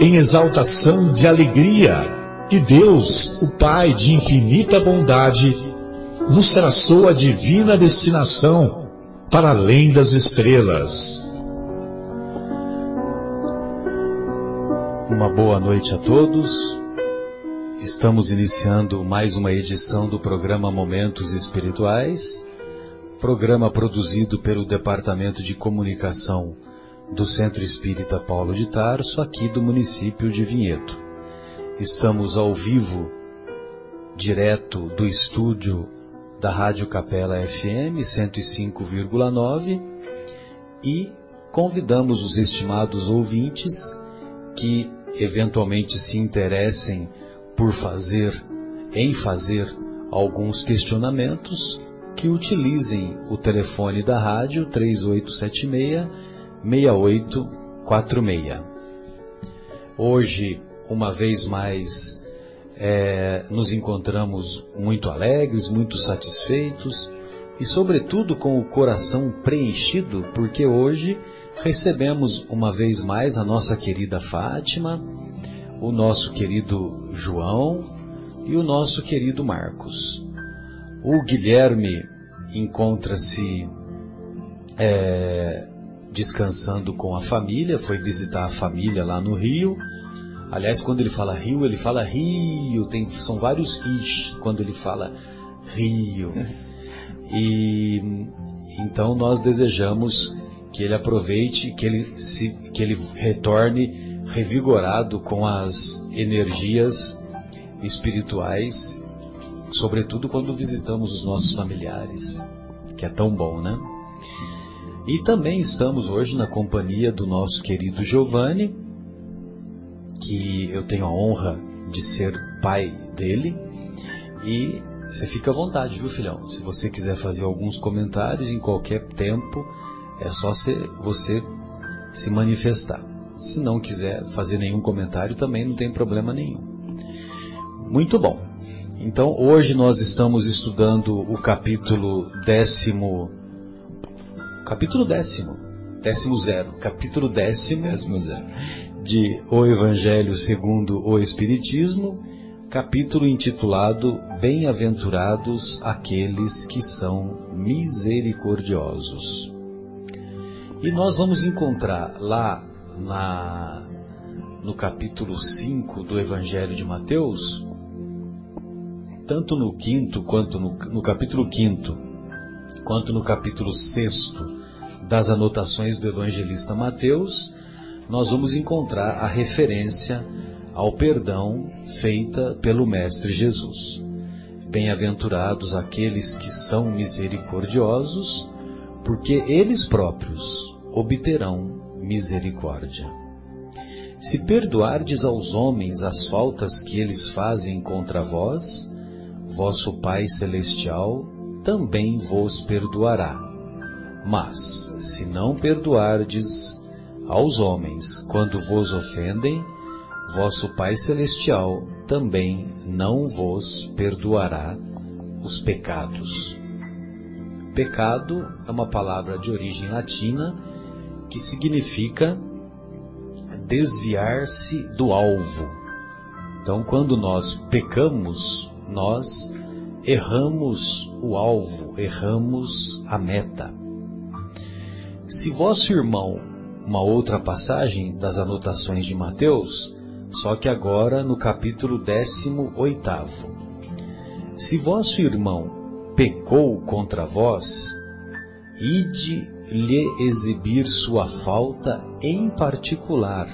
em exaltação de alegria que Deus, o Pai de infinita bondade, nos traçou a divina destinação para além das estrelas. Uma boa noite a todos. Estamos iniciando mais uma edição do programa Momentos Espirituais, programa produzido pelo Departamento de Comunicação do Centro Espírita Paulo de Tarso, aqui do município de Vinhedo. Estamos ao vivo, direto do estúdio da Rádio Capela FM 105,9 e convidamos os estimados ouvintes que eventualmente se interessem por fazer, em fazer alguns questionamentos, que utilizem o telefone da rádio 3876 6846. Hoje, uma vez mais, é, nos encontramos muito alegres, muito satisfeitos e, sobretudo, com o coração preenchido, porque hoje recebemos uma vez mais a nossa querida Fátima, o nosso querido João e o nosso querido Marcos. O Guilherme encontra-se é, descansando com a família, foi visitar a família lá no Rio. Aliás, quando ele fala Rio, ele fala Rio, tem, são vários is quando ele fala Rio. E então nós desejamos que ele aproveite, que ele, se, que ele retorne revigorado com as energias espirituais, sobretudo quando visitamos os nossos familiares, que é tão bom, né? E também estamos hoje na companhia do nosso querido Giovanni, que eu tenho a honra de ser pai dele. E você fica à vontade, viu, filhão? Se você quiser fazer alguns comentários em qualquer tempo, é só você se manifestar. Se não quiser fazer nenhum comentário, também não tem problema nenhum. Muito bom. Então, hoje nós estamos estudando o capítulo décimo capítulo décimo, décimo zero, capítulo décimo, décimo zero, de O Evangelho segundo o Espiritismo, capítulo intitulado Bem-aventurados aqueles que são misericordiosos. E nós vamos encontrar lá na, no capítulo 5 do Evangelho de Mateus, tanto no quinto quanto no, no capítulo quinto, quanto no capítulo sexto das anotações do evangelista Mateus, nós vamos encontrar a referência ao perdão feita pelo Mestre Jesus. Bem-aventurados aqueles que são misericordiosos, porque eles próprios obterão misericórdia. Se perdoardes aos homens as faltas que eles fazem contra vós, vosso Pai Celestial também vos perdoará mas, se não perdoardes aos homens quando vos ofendem, vosso Pai Celestial também não vos perdoará os pecados. Pecado é uma palavra de origem latina que significa desviar-se do alvo. Então, quando nós pecamos, nós erramos o alvo, erramos a meta. Se vosso irmão, uma outra passagem das anotações de Mateus, só que agora no capítulo 18. Se vosso irmão pecou contra vós, ide lhe exibir sua falta em particular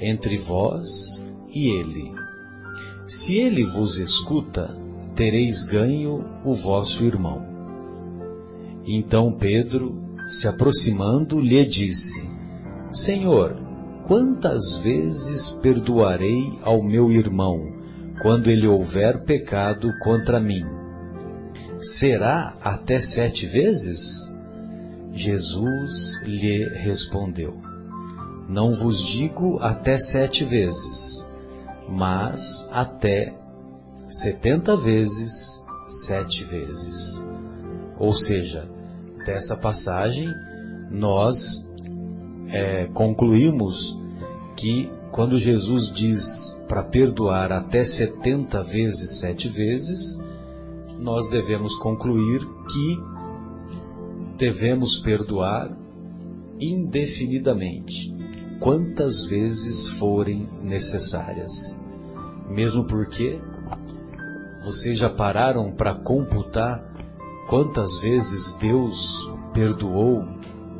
entre vós e ele. Se ele vos escuta, tereis ganho o vosso irmão. Então Pedro, se aproximando, lhe disse: Senhor, quantas vezes perdoarei ao meu irmão quando ele houver pecado contra mim? Será até sete vezes? Jesus lhe respondeu: Não vos digo até sete vezes, mas até setenta vezes sete vezes. Ou seja, dessa passagem nós é, concluímos que quando Jesus diz para perdoar até setenta vezes sete vezes, nós devemos concluir que devemos perdoar indefinidamente, quantas vezes forem necessárias. Mesmo porque vocês já pararam para computar quantas vezes Deus perdoou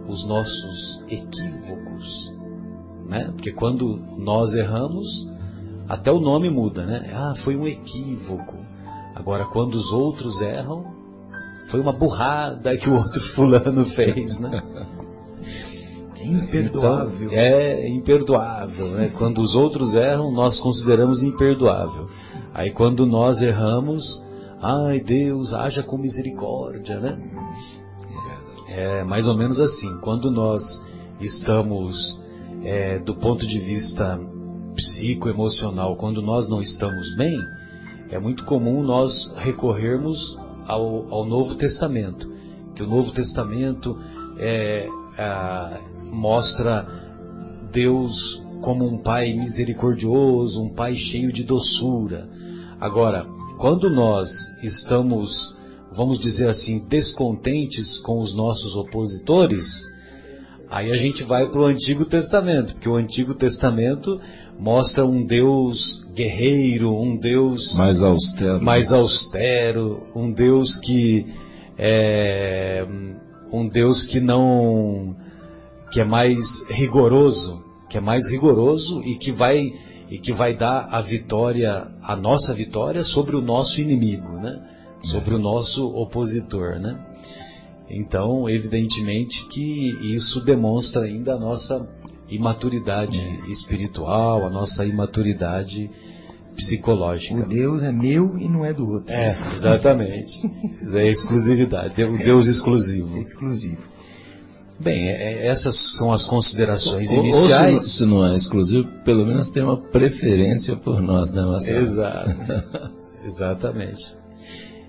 os nossos equívocos, né? Porque quando nós erramos, até o nome muda, né? Ah, foi um equívoco. Agora, quando os outros erram, foi uma burrada que o outro fulano fez, né? Imperdoável. Então, é imperdoável, né? Quando os outros erram, nós consideramos imperdoável. Aí quando nós erramos, ai Deus, haja com misericórdia, né? É mais ou menos assim. Quando nós estamos, é, do ponto de vista psicoemocional, quando nós não estamos bem, é muito comum nós recorrermos ao, ao Novo Testamento. Que o Novo Testamento é, mostra Deus como um Pai misericordioso, um Pai cheio de doçura. Agora, quando nós estamos, vamos dizer assim, descontentes com os nossos opositores, aí a gente vai para o Antigo Testamento, porque o Antigo Testamento mostra um Deus guerreiro, um Deus mais austero, mais austero um Deus que é um Deus que não que é mais rigoroso, que é mais rigoroso e que vai e que vai dar a vitória, a nossa vitória sobre o nosso inimigo, né? Sobre o nosso opositor, né? Então, evidentemente que isso demonstra ainda a nossa imaturidade espiritual, a nossa imaturidade psicológica. O Deus é meu e não é do outro. É, exatamente. é exclusividade, o Deus exclusivo. exclusivo. Bem, é, essas são as considerações ou, iniciais. Ou se, se, não é exclusivo, pelo menos tem uma preferência por nós, né, Marcelo? Exato. Exatamente.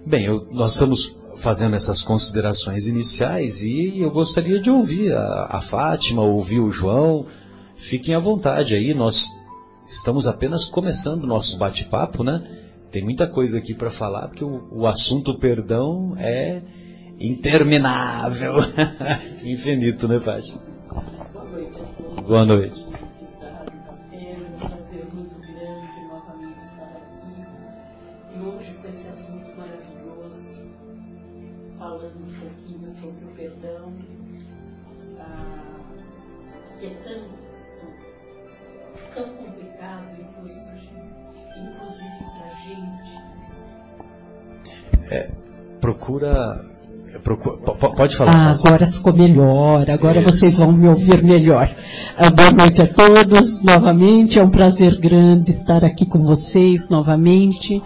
Bem, eu, nós estamos fazendo essas considerações iniciais e eu gostaria de ouvir a, a Fátima, ouvir o João. Fiquem à vontade aí, nós estamos apenas começando o nosso bate-papo, né? Tem muita coisa aqui para falar, porque o, o assunto perdão é interminável. Infinito, né, Fátima? Boa noite. Boa noite. falando procura Pode falar. Ah, agora ficou melhor, agora Isso. vocês vão me ouvir melhor. Ah, boa noite a todos, novamente, é um prazer grande estar aqui com vocês novamente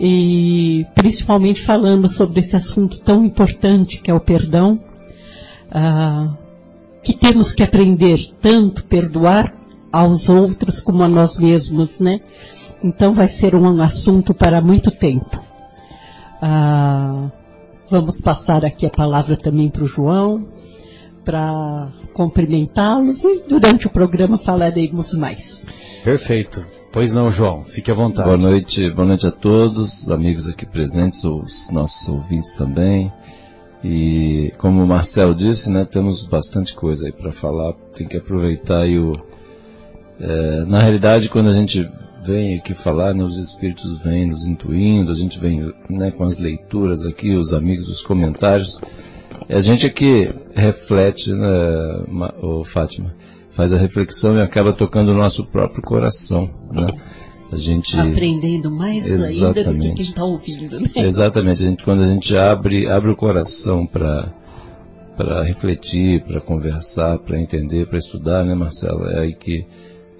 e principalmente falando sobre esse assunto tão importante que é o perdão, ah, que temos que aprender tanto perdoar aos outros como a nós mesmos, né? Então vai ser um assunto para muito tempo. Ah, vamos passar aqui a palavra também para o João, para cumprimentá-los e durante o programa falaremos mais. Perfeito. Pois não, João, fique à vontade. Boa noite, boa noite a todos, amigos aqui presentes, os nossos ouvintes também. E como o Marcelo disse, né, temos bastante coisa aí para falar, tem que aproveitar aí o, É, na realidade, quando a gente vem aqui falar, né, os espíritos vêm nos intuindo, a gente vem né, com as leituras aqui, os amigos, os comentários. A gente aqui reflete, né, Fátima, faz a reflexão e acaba tocando o nosso próprio coração, né? A gente aprendendo mais Exatamente. ainda do que quem está ouvindo, né? Exatamente. A gente, quando a gente abre abre o coração para para refletir, para conversar, para entender, para estudar, né, Marcelo? É aí que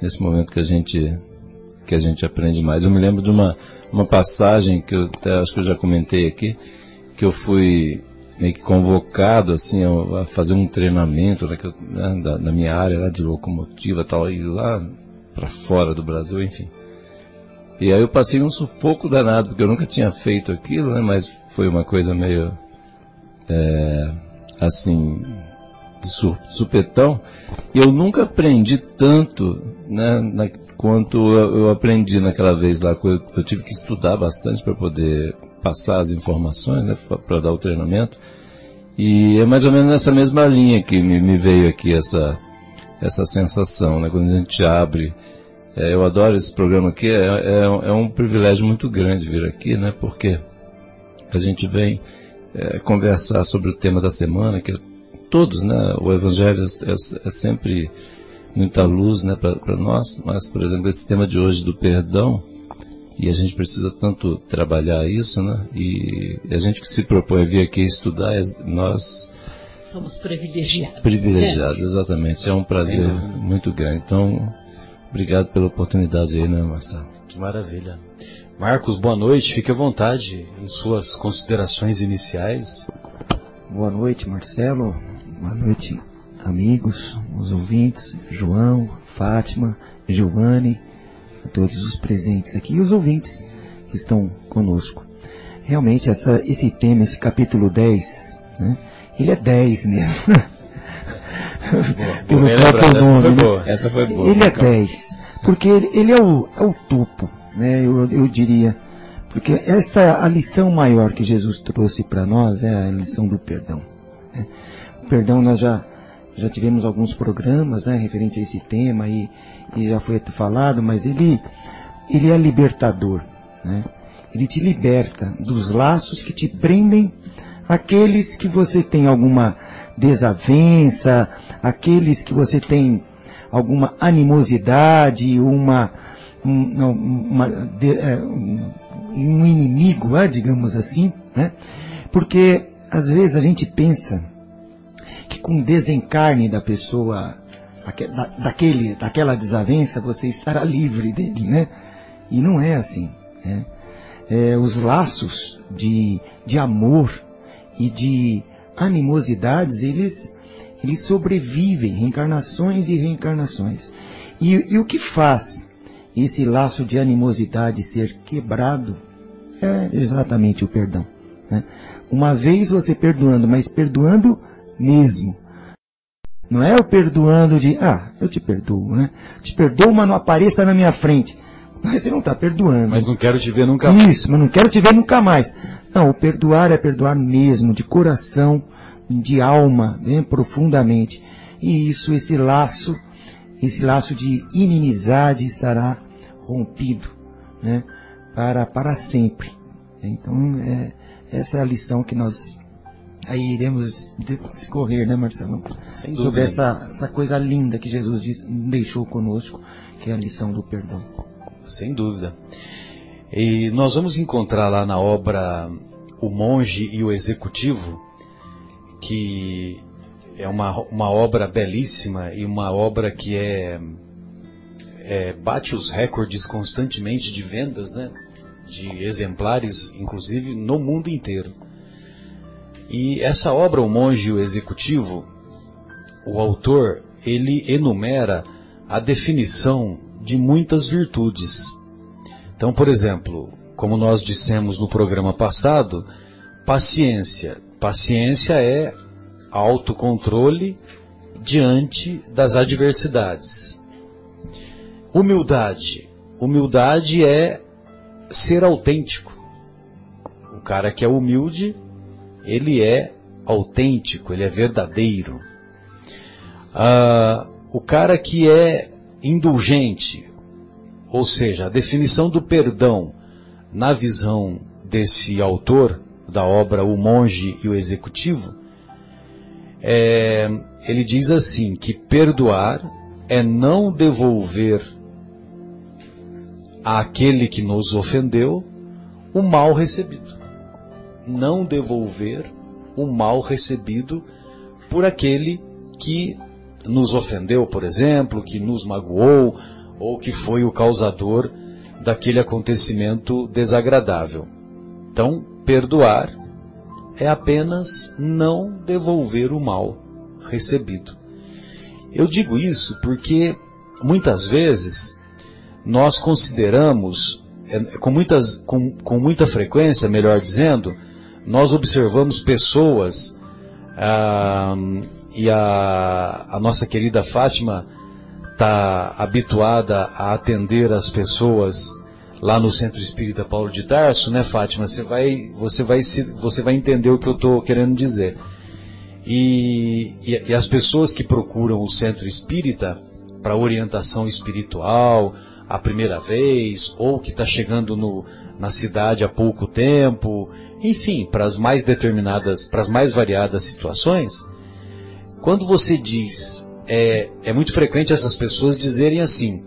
nesse momento que a gente que a gente aprende mais. Eu me lembro de uma uma passagem que eu até acho que eu já comentei aqui, que eu fui meio que convocado assim a, fazer um treinamento né, né, da, da, minha área lá de locomotiva tal e lá para fora do Brasil, enfim. E aí eu passei um sufoco danado porque eu nunca tinha feito aquilo, né? Mas foi uma coisa meio é, assim de supetão. E eu nunca aprendi tanto, né? Na, quanto eu, aprendi naquela vez lá. Eu, eu tive que estudar bastante para poder passar as informações, né? Para dar o treinamento. E é mais ou menos nessa mesma linha que me, me veio aqui essa, essa sensação, né? Quando a gente abre, é, eu adoro esse programa aqui, é, é, é, um privilégio muito grande vir aqui, né? Porque a gente vem é, conversar sobre o tema da semana, que é todos, né? O Evangelho é, é sempre muita luz, né, para nós, mas, por exemplo, esse tema de hoje do perdão, e a gente precisa tanto trabalhar isso, né? E a gente que se propõe a vir aqui estudar, nós somos privilegiados. Privilegiados, é. exatamente. É um prazer Sim. muito grande. Então, obrigado pela oportunidade aí, né, Marcelo? Que maravilha. Marcos, boa noite. Fique à vontade em suas considerações iniciais. Boa noite, Marcelo. Boa noite, amigos, os ouvintes, João, Fátima, Giovanni a todos os presentes aqui e os ouvintes que estão conosco. Realmente, essa, esse tema, esse capítulo 10, né, ele é 10 mesmo. Boa, Pelo próprio nome. Essa foi, né? boa. Essa foi boa. Ele é 10. Porque ele, ele é, o, é o topo, né, eu, eu diria. Porque esta é a lição maior que Jesus trouxe para nós, é a lição do perdão. Né? O perdão nós já, já tivemos alguns programas né, referente a esse tema e e já foi falado, mas ele, ele é libertador, né? Ele te liberta dos laços que te prendem aqueles que você tem alguma desavença, aqueles que você tem alguma animosidade, uma, uma, uma de, é, um inimigo, é, digamos assim, né? Porque às vezes a gente pensa que com o desencarne da pessoa daquele, daquela desavença, você estará livre dele, né? E não é assim. Né? É, os laços de, de amor e de animosidades, eles, eles sobrevivem, reencarnações e reencarnações. E, e o que faz esse laço de animosidade ser quebrado é exatamente o perdão. Né? Uma vez você perdoando, mas perdoando mesmo, não é o perdoando de, ah, eu te perdoo, né? Te perdoo, mas não apareça na minha frente. Mas você não está perdoando. Mas não quero te ver nunca mais. Isso, mas não quero te ver nunca mais. Não, o perdoar é perdoar mesmo, de coração, de alma, bem profundamente. E isso, esse laço, esse laço de inimizade estará rompido, né? Para, para sempre. Então, é, essa é a lição que nós aí iremos discorrer, né, Marcelo? Sem Sobre essa, essa coisa linda que Jesus deixou conosco, que é a lição do perdão. Sem dúvida. E nós vamos encontrar lá na obra O Monge e o Executivo, que é uma, uma obra belíssima e uma obra que é, é bate os recordes constantemente de vendas, né? De exemplares, inclusive no mundo inteiro. E essa obra, O Monge Executivo, o autor, ele enumera a definição de muitas virtudes. Então, por exemplo, como nós dissemos no programa passado, paciência. Paciência é autocontrole diante das adversidades. Humildade. Humildade é ser autêntico. O cara que é humilde ele é autêntico, ele é verdadeiro. Ah, o cara que é indulgente, ou seja, a definição do perdão na visão desse autor da obra O Monge e o Executivo, é, ele diz assim que perdoar é não devolver àquele que nos ofendeu o mal recebido. Não devolver o mal recebido por aquele que nos ofendeu, por exemplo, que nos magoou ou que foi o causador daquele acontecimento desagradável. Então, perdoar é apenas não devolver o mal recebido. Eu digo isso porque muitas vezes nós consideramos, é, com, muitas, com, com muita frequência, melhor dizendo, nós observamos pessoas, ah, e a, a nossa querida Fátima está habituada a atender as pessoas lá no Centro Espírita Paulo de Tarso, né, Fátima? Você vai, você vai, você vai entender o que eu estou querendo dizer. E, e, e, as pessoas que procuram o Centro Espírita para orientação espiritual a primeira vez, ou que está chegando no, na cidade há pouco tempo, enfim, para as mais determinadas, para as mais variadas situações, quando você diz, é, é muito frequente essas pessoas dizerem assim,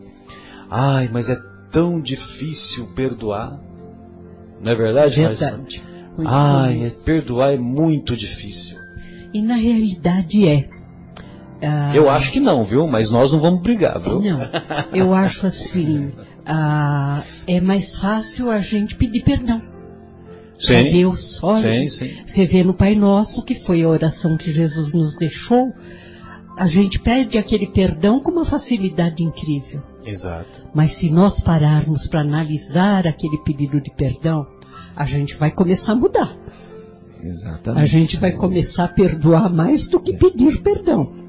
ai, mas é tão difícil perdoar. Não é verdade? Verdade. Ai, é, perdoar é muito difícil. E na realidade é. Ah, eu acho que não, viu? Mas nós não vamos brigar, viu? Não. Eu acho assim, ah, é mais fácil a gente pedir perdão. Sim, a Deus, olha, sim, sim. você vê no Pai Nosso, que foi a oração que Jesus nos deixou, a gente pede aquele perdão com uma facilidade incrível. Exato. Mas se nós pararmos para analisar aquele pedido de perdão, a gente vai começar a mudar. Exatamente. A gente vai começar a perdoar mais do que pedir perdão.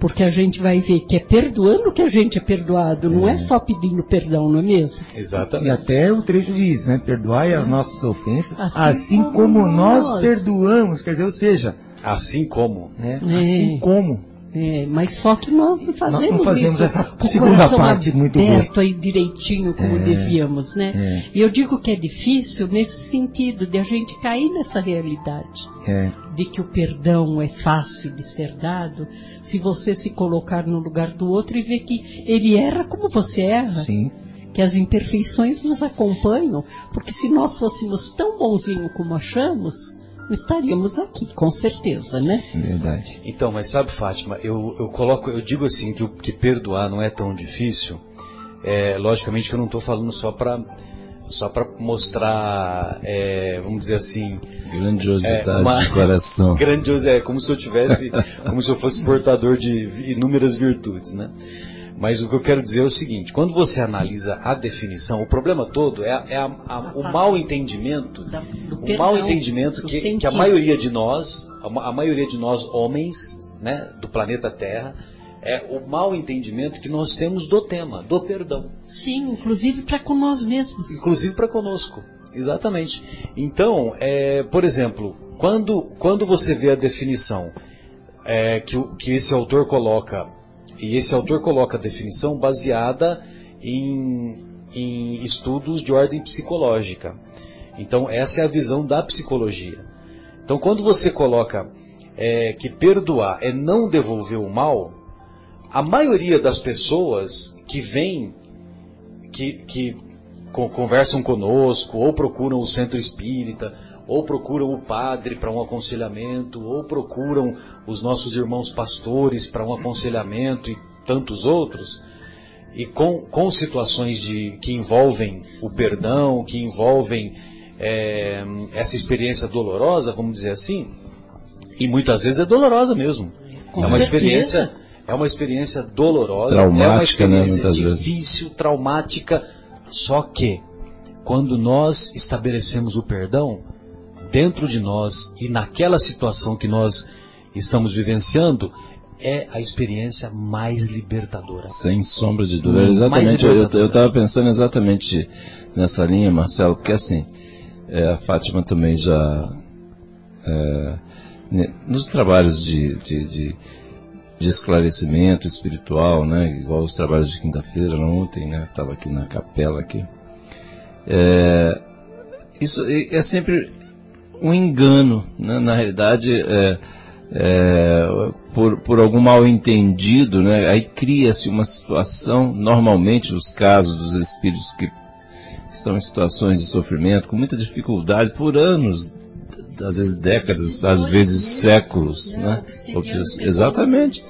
Porque a gente vai ver que é perdoando que a gente é perdoado, não é, é só pedindo perdão, não é mesmo? Exatamente. E até o trecho diz, né? Perdoai as nossas ofensas, assim, assim como, como nós, nós perdoamos, quer dizer, ou seja, assim como, né? É. Assim como. É, mas só que nós não fazemos, nós não fazemos isso, essa segunda parte muito boa. aí direitinho como é, devíamos, né? É. E eu digo que é difícil nesse sentido de a gente cair nessa realidade. É. De que o perdão é fácil de ser dado, se você se colocar no lugar do outro e ver que ele erra como você erra. Sim que as imperfeições nos acompanham, porque se nós fôssemos tão bonzinhos como achamos, estaríamos aqui, com certeza, né? Verdade. Então, mas sabe, Fátima, eu, eu coloco, eu digo assim que, que perdoar não é tão difícil. É, logicamente que eu não estou falando só para só para mostrar, é, vamos dizer assim, grandiosidade é, uma, de coração. Grandiosidade, é como se eu tivesse, como se eu fosse portador de inúmeras virtudes, né? Mas o que eu quero dizer é o seguinte: quando você analisa a definição, o problema todo é, é a, a, o mal entendimento, o mal entendimento que, que, a maioria de nós, a, a maioria de nós homens, né, do planeta Terra, é o mal entendimento que nós temos do tema, do perdão. Sim, inclusive para com nós mesmos. Inclusive para conosco, exatamente. Então, é, por exemplo, quando, quando você vê a definição é, que, que esse autor coloca e esse autor coloca a definição baseada em, em estudos de ordem psicológica. Então, essa é a visão da psicologia. Então, quando você coloca é, que perdoar é não devolver o mal, a maioria das pessoas que vêm, que, que conversam conosco, ou procuram o centro espírita, ou procuram o padre para um aconselhamento, ou procuram os nossos irmãos pastores para um aconselhamento e tantos outros, e com, com situações de, que envolvem o perdão, que envolvem é, essa experiência dolorosa, vamos dizer assim, e muitas vezes é dolorosa mesmo. Com é uma certeza. experiência, é uma experiência dolorosa, traumática, é uma né, experiência né, difícil, vezes. traumática. Só que quando nós estabelecemos o perdão, dentro de nós e naquela situação que nós estamos vivenciando, é a experiência mais libertadora. Sem sombra de dúvida. Exatamente, eu estava pensando exatamente nessa linha, Marcelo, porque assim, é, a Fátima também já, é, nos trabalhos de, de, de, de esclarecimento espiritual, né? Igual os trabalhos de quinta-feira, ontem, né? Estava aqui na capela aqui. É, isso é sempre um engano, né? na realidade, é, é, por, por algum mal entendido, né? aí cria-se uma situação, normalmente os casos dos espíritos que estão em situações de sofrimento, com muita dificuldade, por anos, às vezes décadas, às vezes séculos, né? Exatamente.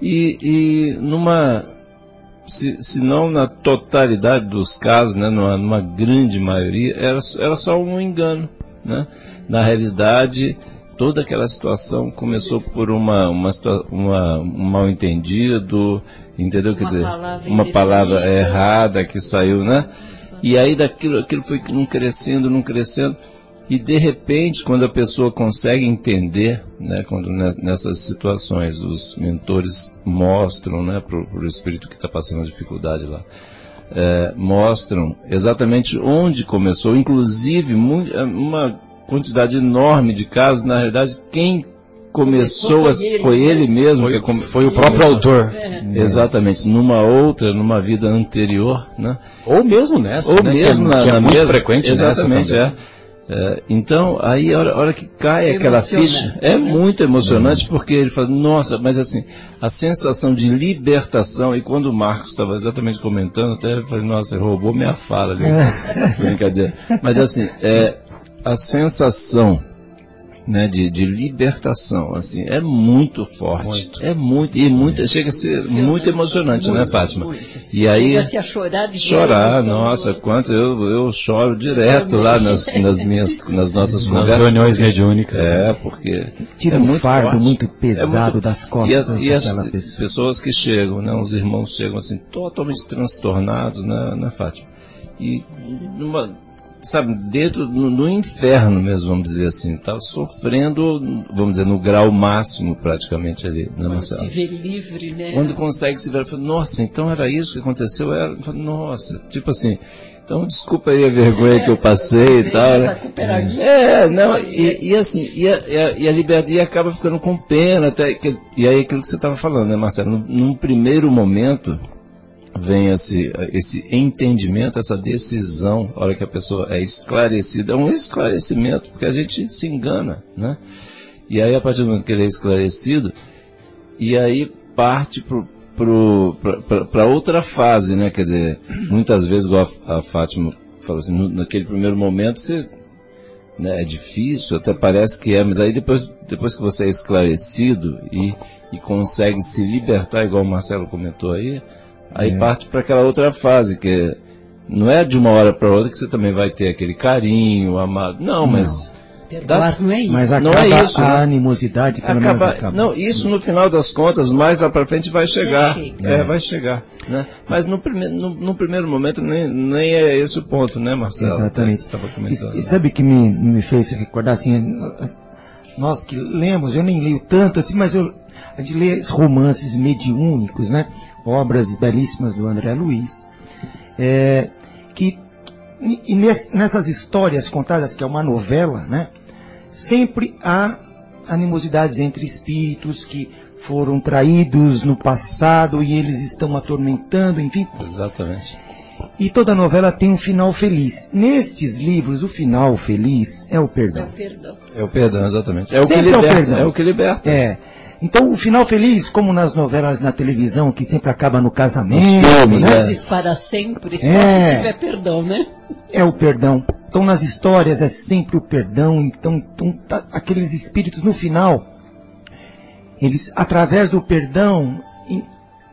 E, e numa, se, se não na totalidade dos casos, né, numa, numa grande maioria, era, era só um engano, né? Na realidade, toda aquela situação começou por uma, uma, uma um mal entendido, entendeu? Quer dizer, uma palavra errada que saiu, né? E aí daquilo, aquilo foi não crescendo, não crescendo. E de repente, quando a pessoa consegue entender, né, quando nessas situações os mentores mostram, né, para o espírito que está passando dificuldade lá, é, mostram exatamente onde começou, inclusive uma quantidade enorme de casos, na realidade, quem começou, foi, ele, foi ele mesmo, foi, que foi o próprio autor. É. Exatamente, numa outra, numa vida anterior, né? Ou mesmo nessa, Ou né? mesmo que é, na, que é na muito mesma, frequente exatamente, nessa é. É, então, aí a hora, a hora que cai aquela ficha, é muito emocionante porque ele fala, nossa, mas assim, a sensação de libertação, e quando o Marcos estava exatamente comentando, até eu falei, nossa, ele roubou minha fala ali, brincadeira. Mas assim, é, a sensação né, de, de libertação, assim, é muito forte. Muito. É muito, e muito, chega a ser muito emocionante, muito, né, Fátima? Muito. E aí, chega a chorar de Chorar, nossa, quanto eu, eu choro direto lá nas, nas minhas, nas nossas nas conversas. reuniões mediúnicas. É, porque Tira é um muito fardo forte. muito pesado É muito- das costas e as, e as pessoa. pessoas que chegam, né, os irmãos chegam assim, totalmente transtornados, né, né Fátima? E numa, sabe, dentro, no, no inferno mesmo, vamos dizer assim, tá sofrendo, vamos dizer, no grau máximo praticamente ali, né, Se Marcelo? ver livre, né? Quando consegue se ver, fala, nossa, então era isso que aconteceu, era, nossa, tipo assim, então desculpa aí a vergonha que eu passei e tal, Essa né? É, não, e, e assim, e a, e a, e a liberdade acaba ficando com pena, até, que, e aí aquilo que você estava falando, né, Marcelo? Num, num primeiro momento, vem esse, esse entendimento, essa decisão, a hora que a pessoa é esclarecida, é um esclarecimento, porque a gente se engana, né? E aí, a partir do momento que ele é esclarecido, e aí parte para outra fase, né? Quer dizer, muitas vezes, igual a, a Fátima falou assim, no- naquele primeiro momento você né, é difícil, até parece que é, mas aí depois, depois que você é esclarecido e, e consegue se libertar, igual o Marcelo comentou aí, aí parte para aquela outra fase, que não é de uma hora para outra que você também vai ter aquele carinho, amado. Não, mas Perdoar não é isso. Mas Não acaba é isso, a né? animosidade, pelo menos acaba, acaba. não, isso no final das contas, mais lá para frente vai chegar. chega. É, vai chegar. Né? Mas no, prime, no, no primeiro momento nem, nem é esse o ponto, né, Marcelo? Exatamente. Você estava comentando. E, e sabe que me, me fez recordar assim, nós que lemos, eu nem leio tanto assim, mas eu, a gente lê esses romances mediúnicos, né? Obras belíssimas do André Luiz. É, que e, ness- nessas histórias contadas, que é uma novela, né? Sempre há animosidades entre espíritos que foram traídos no passado e eles estão atormentando, enfim. Exatamente. E toda novela tem um final feliz. Nestes livros, o final feliz é o perdão. perdão. É o perdão, exatamente. É o que Sempre é o liberta. É o que liberta. É. Então, o final feliz, como nas novelas na televisão, que sempre acaba no casamento, filmes, né? é. Mas para sempre, só É. se tiver perdão, né? é o perdão. Então, nas histórias é sempre o perdão. Então, então tá- aqueles espíritos no final, eles, através do perdão,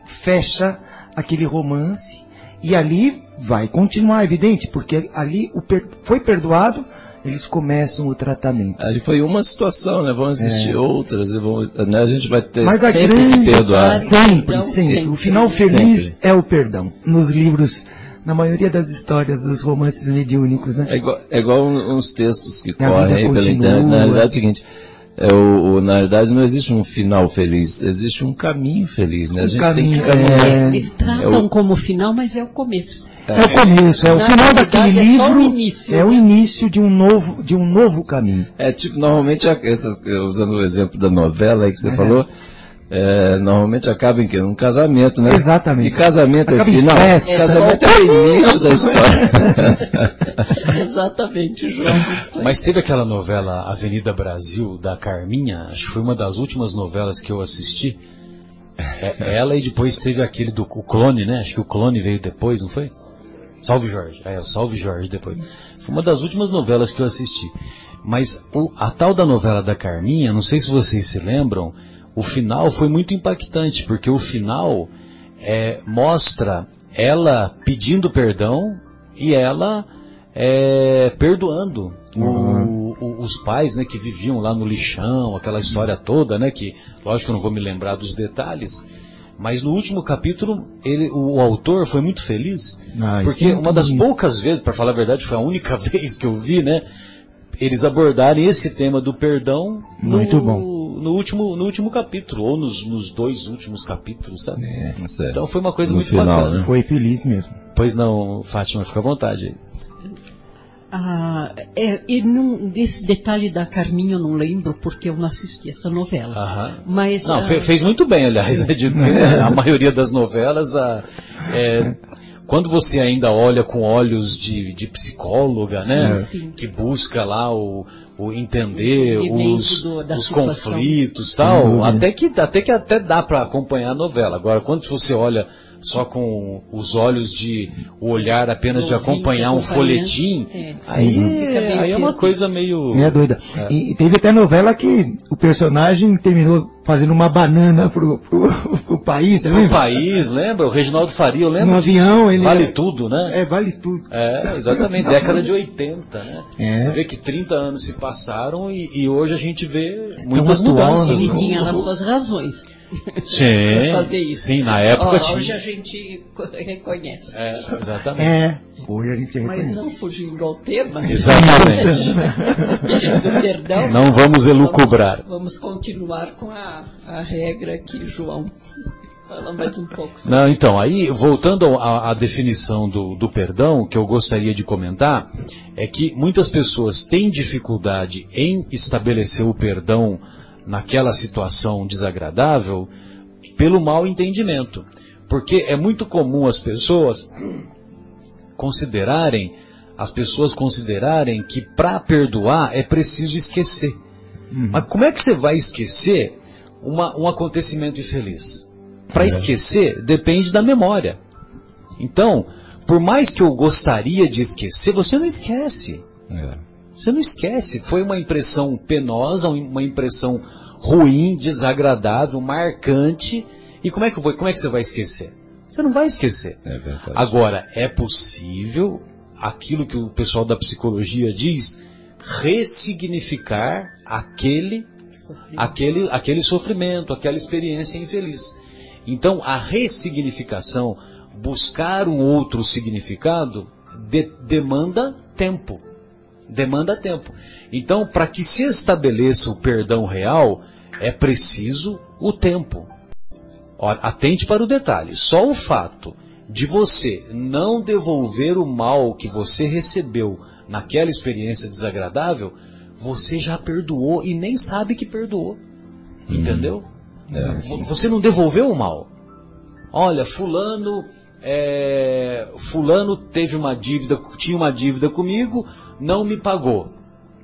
fecha aquele romance e ali vai continuar, evidente, porque ali o per- foi perdoado, eles começam o tratamento. Ali foi uma situação, né? Vão existir outras e vão, né? a gente vai ter É. Mas a sempre grande que perdoar. sempre, Perdão sempre. sempre. O final feliz Sempre. é o perdão. Nos livros, na maioria das histórias dos romances mediúnicos, né? É igual, é igual uns textos que correm pela internet. Na realidade é o seguinte, é o, o- na realidade não existe um final feliz, existe um caminho feliz, né? A gente tem que caminho, caminhar. é. Eles tratam como final, mas é o começo. É o começo, é o Na final daquele é só o livro, início, é o início de um novo, de um novo caminho. É tipo, normalmente, essa, usando o exemplo da novela aí que você falou, é, normalmente acaba em quê? Num casamento, né? Exatamente. E casamento Acaba é em final. festa. Casamento é o início da história. Exatamente, João. Mas teve aquela novela Avenida Brasil, da Carminha, acho que foi uma das últimas novelas que eu assisti. É, ela e depois teve aquele do o Clone, né? Acho que o Clone veio depois, não foi? Salve Jorge. É, o Salve Jorge depois. Foi uma das últimas novelas que eu assisti. Mas o- a tal da novela da Carminha, não sei se vocês se lembram, o final foi muito impactante, porque o final é, mostra ela pedindo perdão e ela é, perdoando o- o- os pais, né, que viviam lá no lixão, aquela história toda, né, que, lógico eu não vou me lembrar dos detalhes, mas no último capítulo, ele, o, autor foi muito feliz, Ah, porque uma das poucas vezes, para falar a verdade, foi a única vez que eu vi, né, eles abordarem esse tema do perdão no, Muito bom. no último, no último capítulo, ou nos, nos dois últimos capítulos, sabe? É. Então foi uma coisa No muito final, bacana. né? Foi feliz mesmo. Pois não, Fátima, fica à vontade. Ah, é, e não, desse detalhe da Carminha eu não lembro porque eu não assisti essa novela. Aham. Mas Não, ah, fe- fez muito bem, aliás. né, de- a maioria das novelas, a- é, quando você ainda olha com olhos de, de psicóloga, né? Sim, sim. Que busca lá o, o entender O os, do- os conflitos e tal, dúvida. até que, até que até dá para acompanhar a novela. Agora, quando você olha só com os olhos de o olhar apenas de acompanhar um folhetim, É. aí, meio aí é uma coisa meio Meia doida. E, e teve até novela que o personagem terminou fazendo uma banana pro, pro, pro país, você O lembra? país, lembra? O Reginaldo Faria, eu lembro No disso. avião, ele- Vale tudo, né? É, vale tudo. É, exatamente, década de 80, né? É. Você vê que 30 anos se passaram e, e hoje a gente vê muitas atual, mudanças. Ele né? tinha lá suas razões Sim, fazer isso. sim, na época Ó, tinha. Hoje a gente reconhece. É, exatamente. É, hoje a gente Mas reconhece. não fugindo ao tema Exatamente. do perdão. Não vamos elucubrar. Vamos, vamos continuar com a, a regra aqui, João. Fala mais um pouco. Não, então, aí, voltando à, à definição do, do perdão, que eu gostaria de comentar, é que muitas pessoas têm dificuldade em estabelecer o perdão naquela situação desagradável pelo mau entendimento. Porque é muito comum as pessoas considerarem, as pessoas considerarem que para perdoar é preciso esquecer. Mas como é que você vai esquecer uma- um acontecimento infeliz? Para esquecer depende da memória. Então, por mais que eu gostaria de esquecer, você não esquece. É. Você não esquece. Foi uma impressão penosa, uma impressão ruim, desagradável, marcante. E como é que, foi, como é que você vai esquecer? Você não vai esquecer. É verdade. Agora, é possível aquilo que o pessoal da psicologia diz, ressignificar aquele, aquele, aquele sofrimento, aquela experiência infeliz. Então, a ressignificação, buscar um outro significado, de- demanda tempo. Demanda tempo. Então, para que se estabeleça o perdão real, é preciso o tempo. Ora, atente para o detalhe. Só o fato de você não devolver o mal que você recebeu naquela experiência desagradável, você já perdoou e nem sabe que perdoou. Entendeu? É. V- Você não devolveu o mal. Olha, fulano, é, fulano teve uma dívida, tinha uma dívida comigo, não me pagou.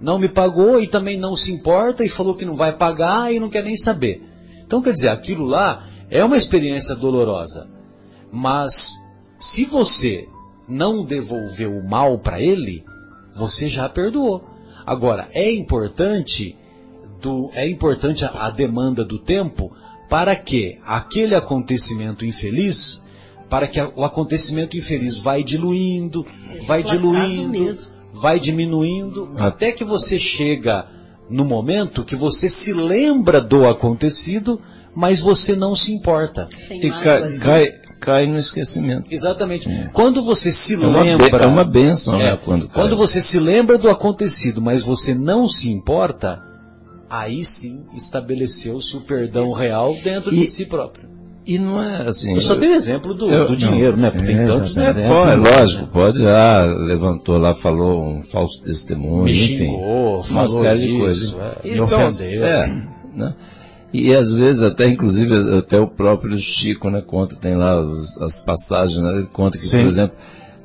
Não me pagou e também não se importa e falou que não vai pagar e não quer nem saber. Então, quer dizer, aquilo lá é uma experiência dolorosa. Mas se você não devolveu o mal para ele, você já perdoou. Agora, é importante do- é importante a, a demanda do tempo para que aquele acontecimento infeliz, para que o acontecimento infeliz vai diluindo, vai diluindo, mesmo. vai diminuindo, até que você chega no momento que você se lembra do acontecido, mas você não se importa. Sem E mágoas, cai, né? cai, cai no esquecimento. Exatamente. Quando você se É uma, lembra, be- é uma benção, é, né? Quando, cai. quando você se lembra do acontecido, mas você não se importa, aí sim estabeleceu-se o perdão real dentro de E- si próprio. E não é assim. Eu só dei o exemplo do, eu- do dinheiro, né? Porque tem É, tantos exatamente. É, exemplos. é né? lógico, pode, ah, levantou lá, falou um falso testemunho, Me enfim. xingou, uma falou série de isso, coisas. é, é um- ofendeu. é, né? E às vezes até, inclusive, até o próprio Chico, né, conta, tem lá os, as passagens, né, ele conta que, Sim. por exemplo,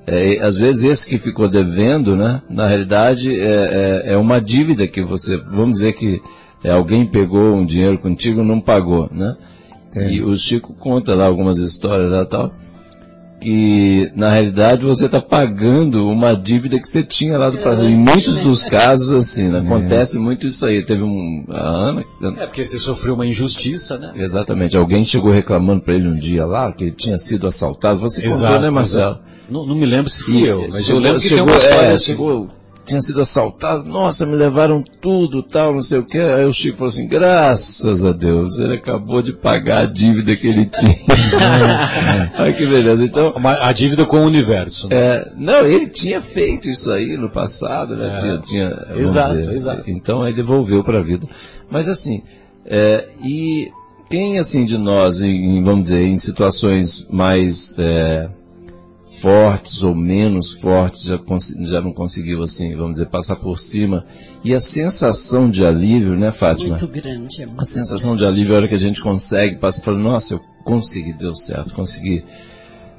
é, às vezes esse que ficou devendo, né, na realidade é, é, é uma dívida que você, vamos dizer que é, alguém pegou um dinheiro contigo e não pagou, né? E o Chico conta lá algumas histórias lá tal, que na realidade você está pagando uma dívida que você tinha lá do passado. Em muitos dos casos, assim, né? acontece muito isso aí. Teve um. A Ana. É porque você sofreu uma injustiça, né? Exatamente. Alguém chegou reclamando para ele um dia lá que ele tinha sido assaltado. Você exato, contou, né, Marcelo? Não, não, me lembro se fui e, eu, mas chegou, eu lembro que chegou, tem uma história é, assim. chegou tinha sido assaltado, nossa, me levaram tudo, tal, não sei o que. Aí o Chico falou assim, graças a Deus, ele acabou de pagar a dívida que ele tinha. Olha que beleza. Então, a dívida com o universo. Né? É, não, ele tinha feito isso aí no passado, né? É. Tinha, tinha, exato, dizer, exato. Então aí devolveu para a vida. Mas assim, é, e quem assim de nós, em, vamos dizer, em situações mais é, fortes ou menos fortes, já, já não conseguiu, assim, vamos dizer, passar por cima. E a sensação de alívio, né, Fátima? Muito grande. É muito a sensação grande. de alívio, a hora que a gente consegue, passa e fala, nossa, eu consegui, deu certo, consegui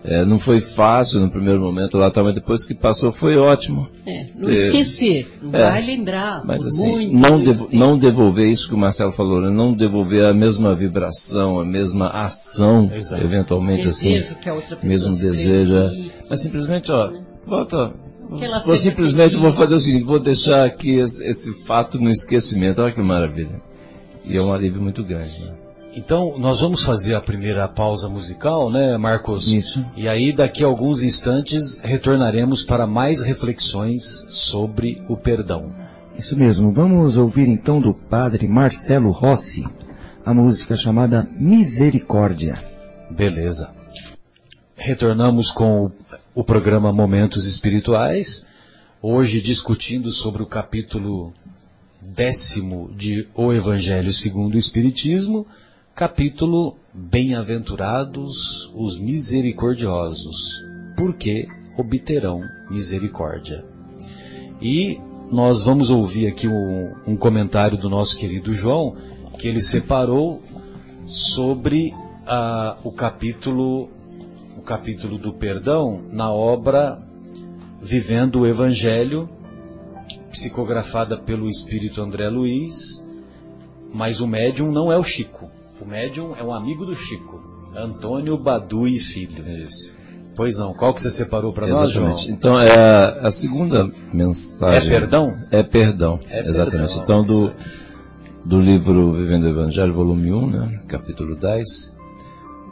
é, não foi fácil no primeiro momento lá, tá, mas depois que passou foi ótimo. É, não ter... esquecer, não é, vai lembrar. Mas assim, muito, não, muito devo, não devolver isso que o Marcelo falou, né? não devolver a mesma vibração, a mesma ação, Exato. eventualmente desejo assim, que a outra mesmo desejo. Mas simplesmente, ó, volta. Vou simplesmente vou fazer o seguinte, vou deixar aqui esse, esse fato no esquecimento. Olha que maravilha. E é um alívio muito grande. Né? Então, nós vamos fazer a primeira pausa musical, né, Marcos? Isso. E aí, daqui a alguns instantes, retornaremos para mais reflexões sobre o perdão. Isso mesmo. Vamos ouvir então do padre Marcelo Rossi a música chamada Misericórdia. Beleza. Retornamos com o programa Momentos Espirituais, hoje discutindo sobre o capítulo décimo de O Evangelho segundo o Espiritismo, capítulo Bem-aventurados os misericordiosos, porque obterão misericórdia. E nós vamos ouvir aqui um, um comentário do nosso querido João, que ele separou sobre uh, o capítulo o capítulo do perdão na obra Vivendo o Evangelho, psicografada pelo espírito André Luiz, mas o médium não é o Chico. O médium é um amigo do Chico, Antônio Badu e Filho. Isso. Pois não, qual que você separou para nós, João? Então, é a, a, segunda mensagem. É perdão? É perdão, é exatamente. Perdão. Então, do, do livro Vivendo o Evangelho, volume 1, né, capítulo 10,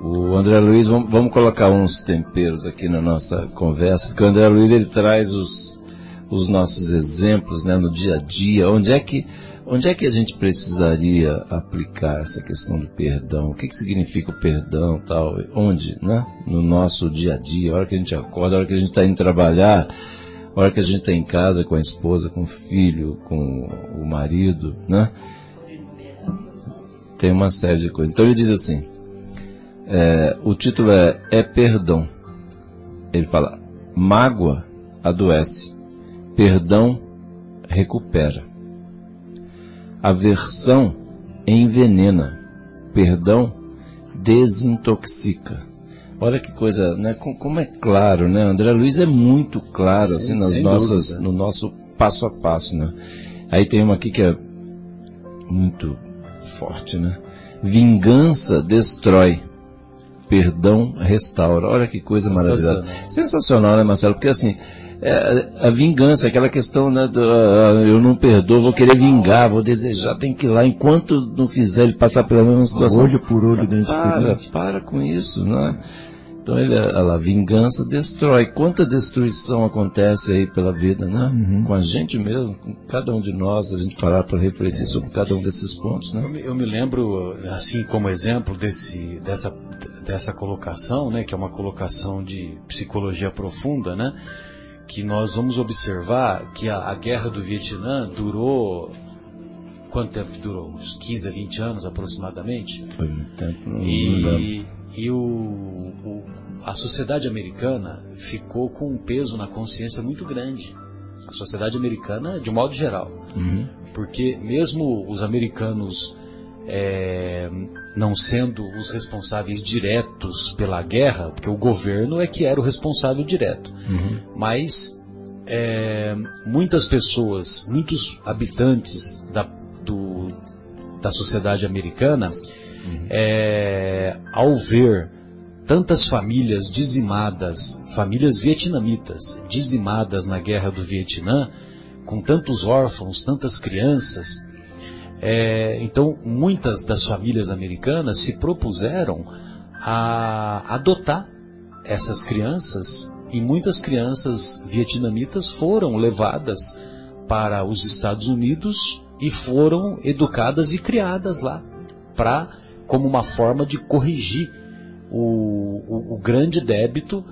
o André Luiz, vamos, vamos, colocar uns temperos aqui na nossa conversa, porque o André Luiz, ele traz os, os nossos exemplos, né, no dia a dia, onde é que Onde é que a gente precisaria aplicar essa questão do perdão? O que, que significa o perdão tal? Onde, né? No nosso dia a dia, a hora que a gente acorda, a hora que a gente está indo trabalhar, a hora que a gente está em casa com a esposa, com o filho, com o marido, né? Tem uma série de coisas. Então ele diz assim, é, o título é É Perdão. Ele fala, mágoa adoece, perdão recupera. Aversão envenena, perdão desintoxica. Olha que coisa, né? Como é claro, né? André Luiz é muito claro, Sim, assim, nas nossas, dúvida. no nosso passo a passo, né? Aí tem uma aqui que é muito forte, né? Vingança destrói, perdão restaura. Olha que coisa maravilhosa. Sensacional, Sensacional né, Marcelo? Porque assim, é, a vingança, aquela questão, né, do, uh, eu não perdoo, vou querer vingar, vou desejar, tem que ir lá, enquanto não fizer ele passar pela mesma situação. Olho por olho, dente para, para com isso, né? Então ele, a vingança destrói. Quanta destruição acontece aí pela vida, né? Uhum. Com a gente mesmo, com cada um de nós, a gente parar para refletir é. sobre cada um desses pontos, né? Eu me, eu me, lembro, assim, como exemplo desse, dessa, dessa colocação, né? Que é uma colocação de psicologia profunda, né? Que nós vamos observar que a, a guerra do Vietnã durou quanto tempo que durou? Uns 15 a 20 anos aproximadamente? Foi muito tempo. E, e o, o, a sociedade americana ficou com um peso na consciência muito grande. A sociedade americana, de modo geral. Uhum. Porque mesmo os americanos é, não sendo os responsáveis diretos pela guerra, porque o governo é que era o responsável direto, Uhum. mas é, muitas pessoas, muitos habitantes da, do- da sociedade americana, é, ao ver tantas famílias dizimadas, famílias vietnamitas dizimadas na guerra do Vietnã, com tantos órfãos, tantas crianças, é, então muitas das famílias americanas se propuseram a adotar essas crianças e muitas crianças vietnamitas foram levadas para os Estados Unidos e foram educadas e criadas lá para como uma forma de corrigir o, o- o grande débito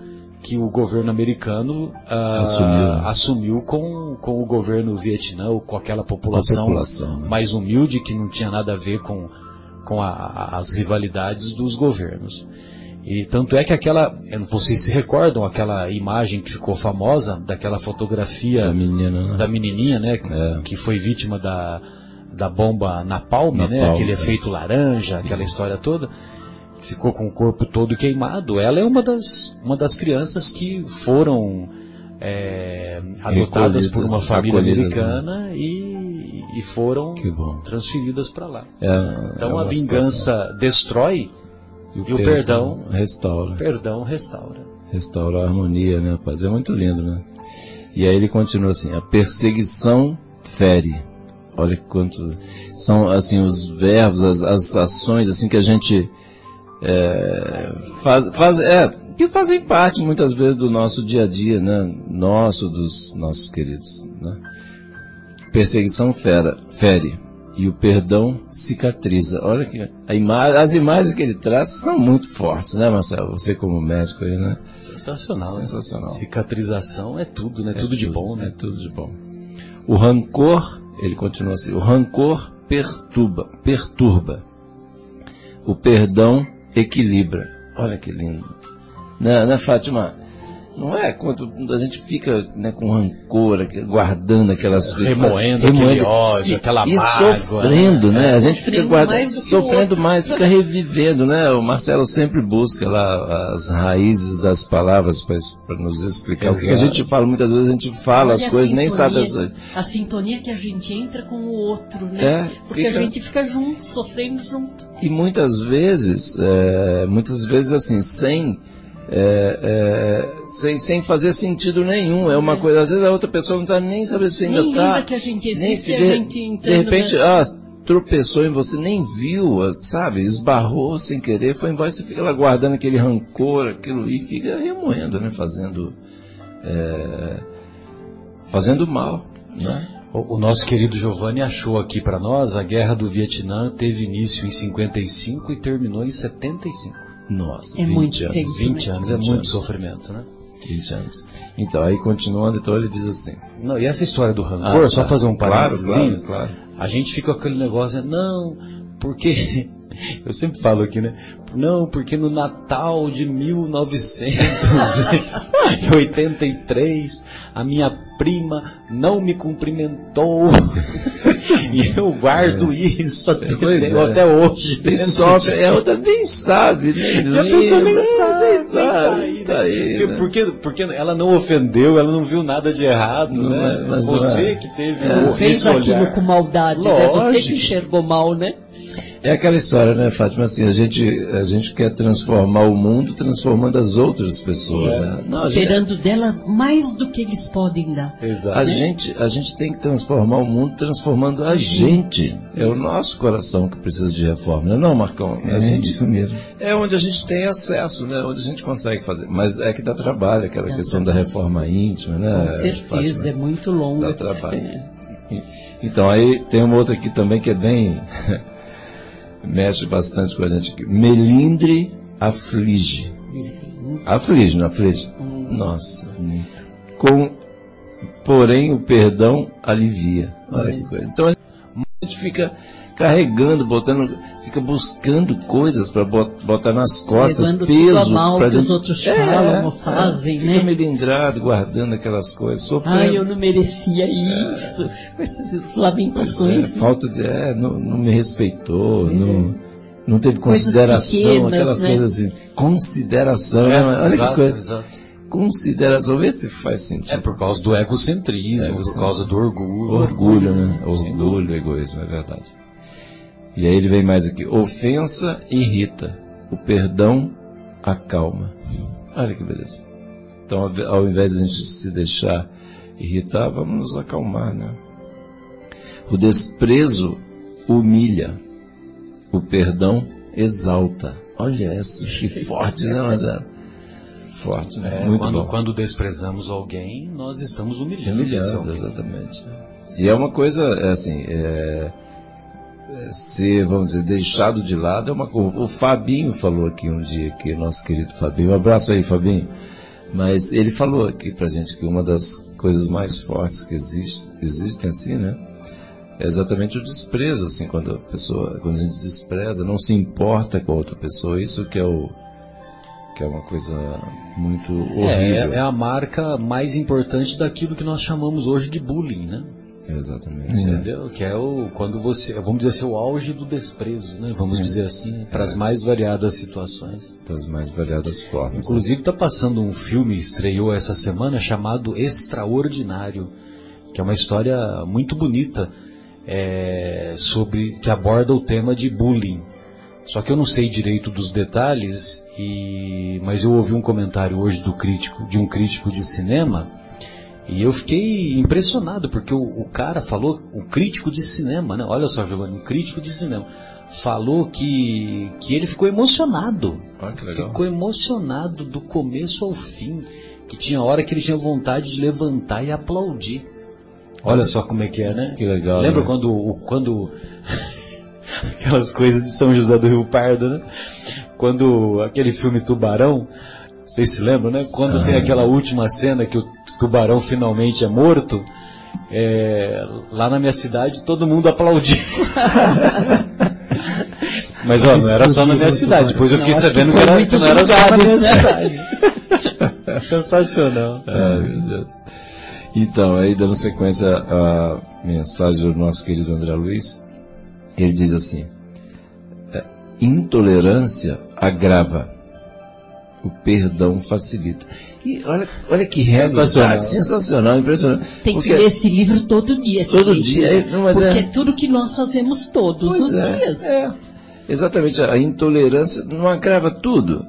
que o governo americano ah, Assumiu. assumiu com, com o governo vietnã ou com aquela população, população, né? mais humilde que não tinha nada a ver com, com a- as rivalidades dos governos. E tanto é que aquela, vocês se recordam aquela imagem que ficou famosa daquela fotografia Da menina, né? da menininha, né, É. que foi vítima da, da bomba Napalm, né, Napalm, aquele é. efeito laranja, aquela história toda, ficou com o corpo todo queimado. Ela é uma das, uma das crianças que foram é, adotadas por uma família né? americana e, e foram transferidas para lá. É, Então é a vingança destrói, situação. e o perdão restaura. o perdão restaura. restaurar a harmonia, né, rapaz? É muito lindo, né? E aí ele continua assim, a perseguição fere. Olha quanto são assim os verbos, as, as ações assim que a gente é, faz, faz, é, que fazem parte muitas vezes do nosso dia a dia, né? Nosso, dos nossos queridos, né? Perseguição fera, fere e o perdão cicatriza. Olha que a ima as imagens que ele traz são muito fortes, né, Marcelo? Você como médico aí, né? Sensacional. né? Sensacional. Cicatrização é tudo, né? É tudo de bom, É né? tudo de bom. O rancor, ele continua assim, o rancor perturba, perturba. O perdão equilibra. Olha que lindo. Né, né Fátima? Não é quando a gente fica né, com rancor, guardando aquelas coisas. Remoendo aquele ódio, aquela E mágoa, sofrendo, né? né? É. A gente fica Sofrendo guardando, mais sofrendo outro. mais, fica revivendo, né? O Marcelo sempre busca lá as raízes das palavras para nos explicar. O que a gente fala, muitas vezes a gente fala Olha as coisas, nem sabe as sintonia- A sintonia que a gente entra com o outro, né? É, Porque fica- a gente fica junto, sofrendo junto. E muitas vezes, é, muitas vezes assim, sem, é, é, sem, sem fazer sentido nenhum. É uma coisa, às vezes a outra pessoa não está nem sabendo se ainda Nem está. lembra que a gente existe a de, gente de repente, ah, tropeçou em você, nem viu, sabe? Esbarrou sem querer, foi embora, você fica lá guardando aquele rancor, aquilo, e fica remoendo, né? Fazendo, é, fazendo mal, né? O, o nosso querido Giovanni achou aqui para nós, a guerra do Vietnã teve início em 55 e terminou em 75. Nossa, É 20 muito anos. tempo. 20 anos, é 20 muito anos. sofrimento, né? 20 anos. Então, aí continuando, então ele diz assim. Não, e essa história do rancor, Ah, só tá. fazer um Claro, parênteses, claro, claro. a gente fica com aquele negócio, né? não, porque, eu sempre falo aqui, né? Não, porque no Natal de 1983, a minha prima não me cumprimentou, e eu guardo isso até, Pois é. até hoje. E sofre, de- é outra nem sabe, nem E a pessoa nem lembra, sabe, nem tá sabe, aí, tá né? aí, né? porque, porque ela não ofendeu, ela não viu nada de errado, Não né? é, mas não Você é. que teve É. o, Fez esse aquilo olhar. com maldade, né? Você que enxergou mal, né? É aquela história, né, Fátima? Assim, a gente, a gente quer transformar o mundo transformando as outras pessoas, É. né? Não, a gente, Esperando dela mais do que eles podem dar. Exato. a, gente, a gente tem que transformar o mundo transformando a gente. É o nosso coração que precisa de reforma, não é não, Marcão? A gente, isso mesmo. é onde a gente tem acesso, né? Onde a gente consegue fazer. Mas é que dá trabalho, aquela Dá questão da reforma íntima, né? Com certeza, Fátima? é muito longo. Dá trabalho. Então aí tem uma outra aqui também que é bem. Mexe bastante com a gente aqui. Melindre aflige. Aflige, não aflige? Nossa. Com, porém o perdão alivia. Olha que coisa. Então a gente fica carregando, botando, fica buscando coisas para botar nas costas, Levando peso. tudo a mal pra que os gente- outros É, falam ou é, fazem, fica né? melindrado, guardando aquelas coisas, sofrendo. Ai, eu não merecia isso. Com essas é, lamentações. né? falta de, é, não, não me respeitou, não, não teve Coisas consideração, pequenas, aquelas né? coisas assim, consideração, É, olha que exato, coisa, exato. consideração, vê se faz sentido. É por causa do egocentrismo, por Egocentrismo. causa do orgulho. Orgulho, né? Orgulho, egoísmo, é verdade. E aí ele vem mais aqui. Ofensa irrita. O perdão acalma. Olha que beleza. Então, ao invés de a gente se deixar irritar, vamos nos acalmar, né? O desprezo humilha. O perdão exalta. Olha essa, que forte, né, Mazara? Forte, né? É, Muito quando, bom. quando desprezamos alguém, nós estamos humilhando. alguém. exatamente. E é uma coisa, é assim, é ser, vamos dizer, deixado de lado é uma coisa. O Fabinho falou aqui um dia, aqui, nosso querido Fabinho, um abraço aí, Fabinho. Mas ele falou aqui pra gente que uma das coisas mais fortes que existe, existem assim, né? É exatamente o desprezo, assim, quando a pessoa, quando a gente despreza, não se importa com a outra pessoa, isso que é o, que é uma coisa muito horrível. É, é a marca mais importante daquilo que nós chamamos hoje de bullying, né? Exatamente. Entendeu? Que é o quando você, vamos dizer assim, o auge do desprezo, né? Vamos dizer assim, para as mais variadas situações. Das mais variadas formas. Inclusive está passando um filme estreou essa semana chamado Extraordinário, que é uma história muito bonita é, sobre que aborda o tema de bullying. Só que eu não sei direito dos detalhes e mas eu ouvi um comentário hoje do crítico de um crítico de cinema e eu fiquei impressionado porque o, o cara falou o crítico de cinema, né? Olha só, Giovanni, um crítico de cinema falou que que ele ficou emocionado legal. ficou emocionado do começo ao fim, que tinha hora que ele tinha vontade de levantar e aplaudir. Olha só como é que é, né? Que legal. Lembra né? quando, quando aquelas coisas de São José do Rio Pardo, né? Quando aquele filme Tubarão, vocês se lembram, né? Quando Ah. tem aquela última cena que o tubarão finalmente é morto, é, lá na minha cidade todo mundo aplaudiu. Mas ó, não era só na minha cidade, depois eu fiquei sabendo que era, que não era só na minha cidade. Sensacional. Ai, meu Deus. Então, aí dando sequência à mensagem do nosso querido André Luiz, ele diz assim: é, intolerância agrava, o perdão facilita. E olha, olha que Sensacional. sensacional, impressionante. Tem que Porque- ler esse livro todo dia. esse Todo livro, dia, né? não, mas Porque é- é tudo que nós fazemos todos Pois os é, dias. é. Exatamente, a intolerância não agrava tudo.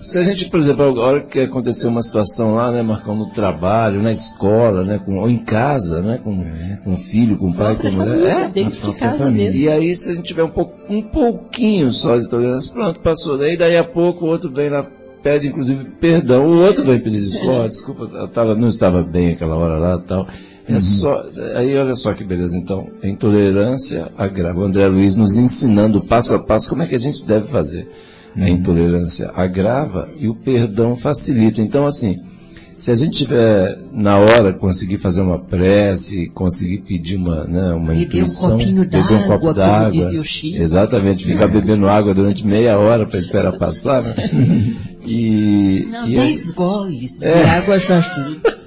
Se a gente, por exemplo, a hora que aconteceu uma situação lá, né, Marcão, no trabalho, na escola, né, com, ou em casa, né, com, com filho, com pai, com mulher. família, É, dentro de casa família. mesmo. E aí, se a gente tiver um, pouco, um pouquinho só de tolerância, pronto, passou. Daí, daí a pouco, o outro vem lá, pede inclusive perdão, o outro vem pedir desculpa, Ó, desculpa, eu tava, não estava bem aquela hora lá e tal. É só, aí olha só que beleza, então, a intolerância agrava. O André Luiz nos ensinando passo a passo como é que a gente deve fazer. A intolerância agrava e o perdão facilita. Então, assim, se a gente tiver na hora conseguir fazer uma prece, conseguir pedir uma, né, uma Beber um intuição, copinho beber um copo d'água, exatamente, ficar bebendo água durante meia hora para esperar passar, né? E, Não, e aí- dez goles É. de água já ajuda.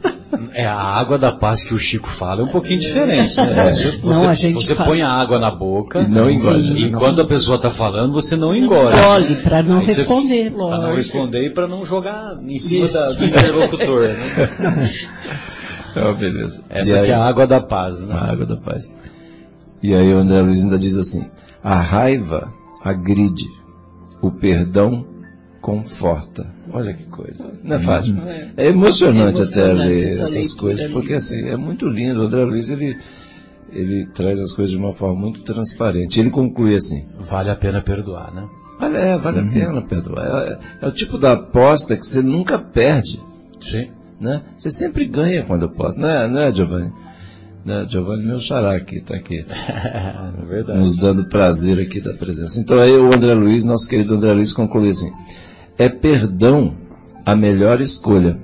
É a água da paz que o Chico fala é um pouquinho diferente, né? Você, Não, a gente você fala. põe a água na boca E não engole. E enquanto a pessoa está falando, você não engole. Engole, pra não Aí você- responder, Pra não lógico. responder e para não jogar em cima Isso. da- do interlocutor, né? Então, beleza. Essa aí- é a água da paz, né? A água da paz. E aí o André Luiz ainda diz assim, a raiva agride, o perdão conforta. Olha que coisa. Não é fácil. É emocionante, É até emocionante ler essa essas coisas, porque assim, é muito lindo. O André Luiz, ele, ele traz as coisas de uma forma muito transparente. Ele conclui assim, Vale a pena perdoar, né? vale, é, vale a pena perdoar. É, é o tipo da aposta que você nunca perde Sim. né? Você sempre ganha quando eu posso, né, né Giovanni? Né, Giovanni, meu xará aqui, tá aqui, É verdade. nos dando prazer aqui da presença. Então aí o André Luiz, nosso querido André Luiz, conclui assim, é perdão a melhor escolha,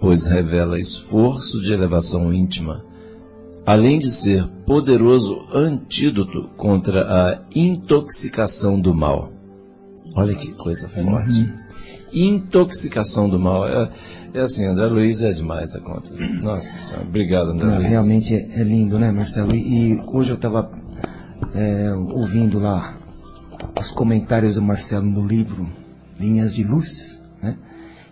pois revela esforço de elevação íntima, além de ser poderoso antídoto contra a intoxicação do mal. Olha que coisa forte. Intoxicação do mal. É, é assim, André Luiz é demais a conta. Nossa senhora, obrigado, André Não, Luiz. realmente é é lindo, né, Marcelo? E, e hoje eu estava ouvindo lá os comentários do Marcelo no livro Linhas de Luz, né?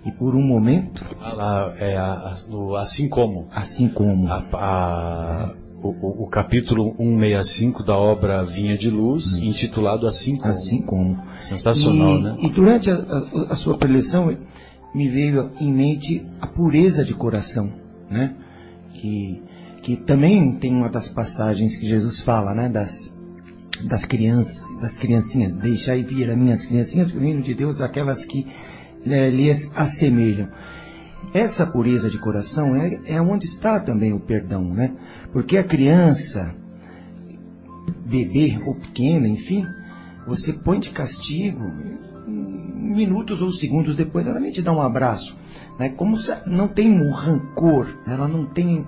E por um momento, Ah, é, a- no- assim como. assim como A- a- o, o- capítulo 165 da obra Vinha de Luz, intitulado Assim como. assim como Sensacional, e, né? E durante a sua preleção me veio em mente a pureza de coração, né? Que, que também tem uma das passagens que Jesus fala, né? Das, das crianças, das criancinhas, deixai vir as minhas criancinhas, o reino de Deus, daquelas que eh, lhes assemelham. Essa pureza de coração é, é onde está também o perdão, né? Porque a criança, bebê ou pequena, enfim, você põe de castigo, minutos ou segundos depois ela vem te dar um abraço, né? Como se não tem um rancor, ela não tem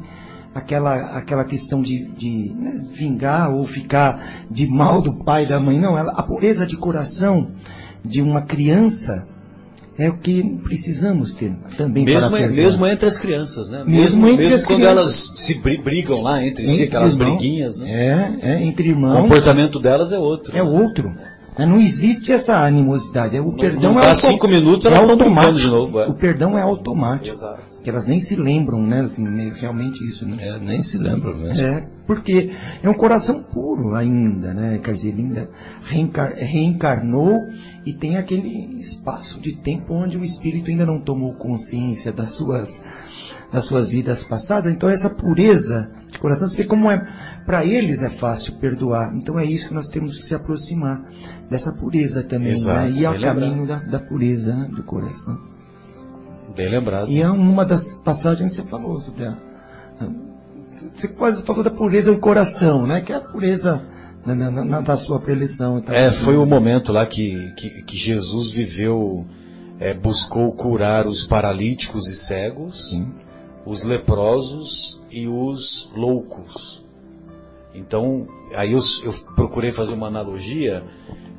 aquela aquela questão de, de né, vingar ou ficar de mal do pai e da mãe, não, ela, a pureza de coração de uma criança é o que precisamos ter também Mesmo, para perdoar. mesmo entre as crianças, né? Mesmo entre as quando crianças. elas se bri- brigam lá entre si, Entre aquelas irmãos. briguinhas, né? É, é, entre O irmãos. comportamento delas é outro. É outro. Né, Não existe essa animosidade. é O perdão não é dá auto- cinco minutos, é elas estão brincando automático. de novo, é. O perdão é automático. Exato. Que elas nem se lembram, né? Assim, né, realmente isso, né? É, nem se lembra mesmo. É, porque é um coração puro ainda, né? Quer dizer, ele ainda reencar- reencarnou e tem aquele espaço de tempo onde o espírito ainda não tomou consciência das suas, das suas vidas passadas. Então essa pureza de coração, você vê como é, para eles é fácil perdoar. Então é isso que nós temos que se aproximar dessa pureza também, Exato, né? E ao bem caminho da, da pureza né, do coração. Bem lembrado. E é uma das passagens que você falou sobre a. Você quase falou da pureza do coração, né? Que é a pureza na, na- na- da sua preleção. e tal. É, foi o momento lá que, que, que Jesus viveu, é, buscou curar os paralíticos e cegos, os leprosos e os loucos. Então, aí eu, eu procurei fazer uma analogia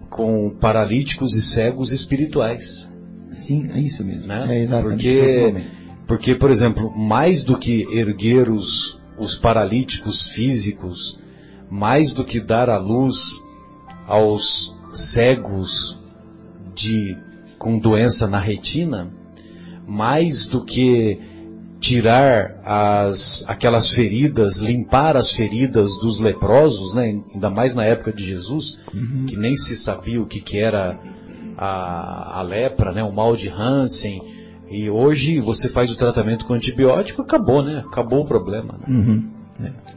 com paralíticos e cegos espirituais. Sim, é isso mesmo. né? É exatamente porque, porque, por exemplo, mais do que erguer os, os paralíticos físicos, mais do que dar a luz aos cegos de com doença na retina, mais do que tirar as aquelas feridas, limpar as feridas dos leprosos, né? ainda mais na época de Jesus, que nem se sabia o que, que era a, a lepra, né? o mal de Hansen, e hoje você faz o tratamento com antibiótico, acabou, né? Acabou o problema. né? Uhum.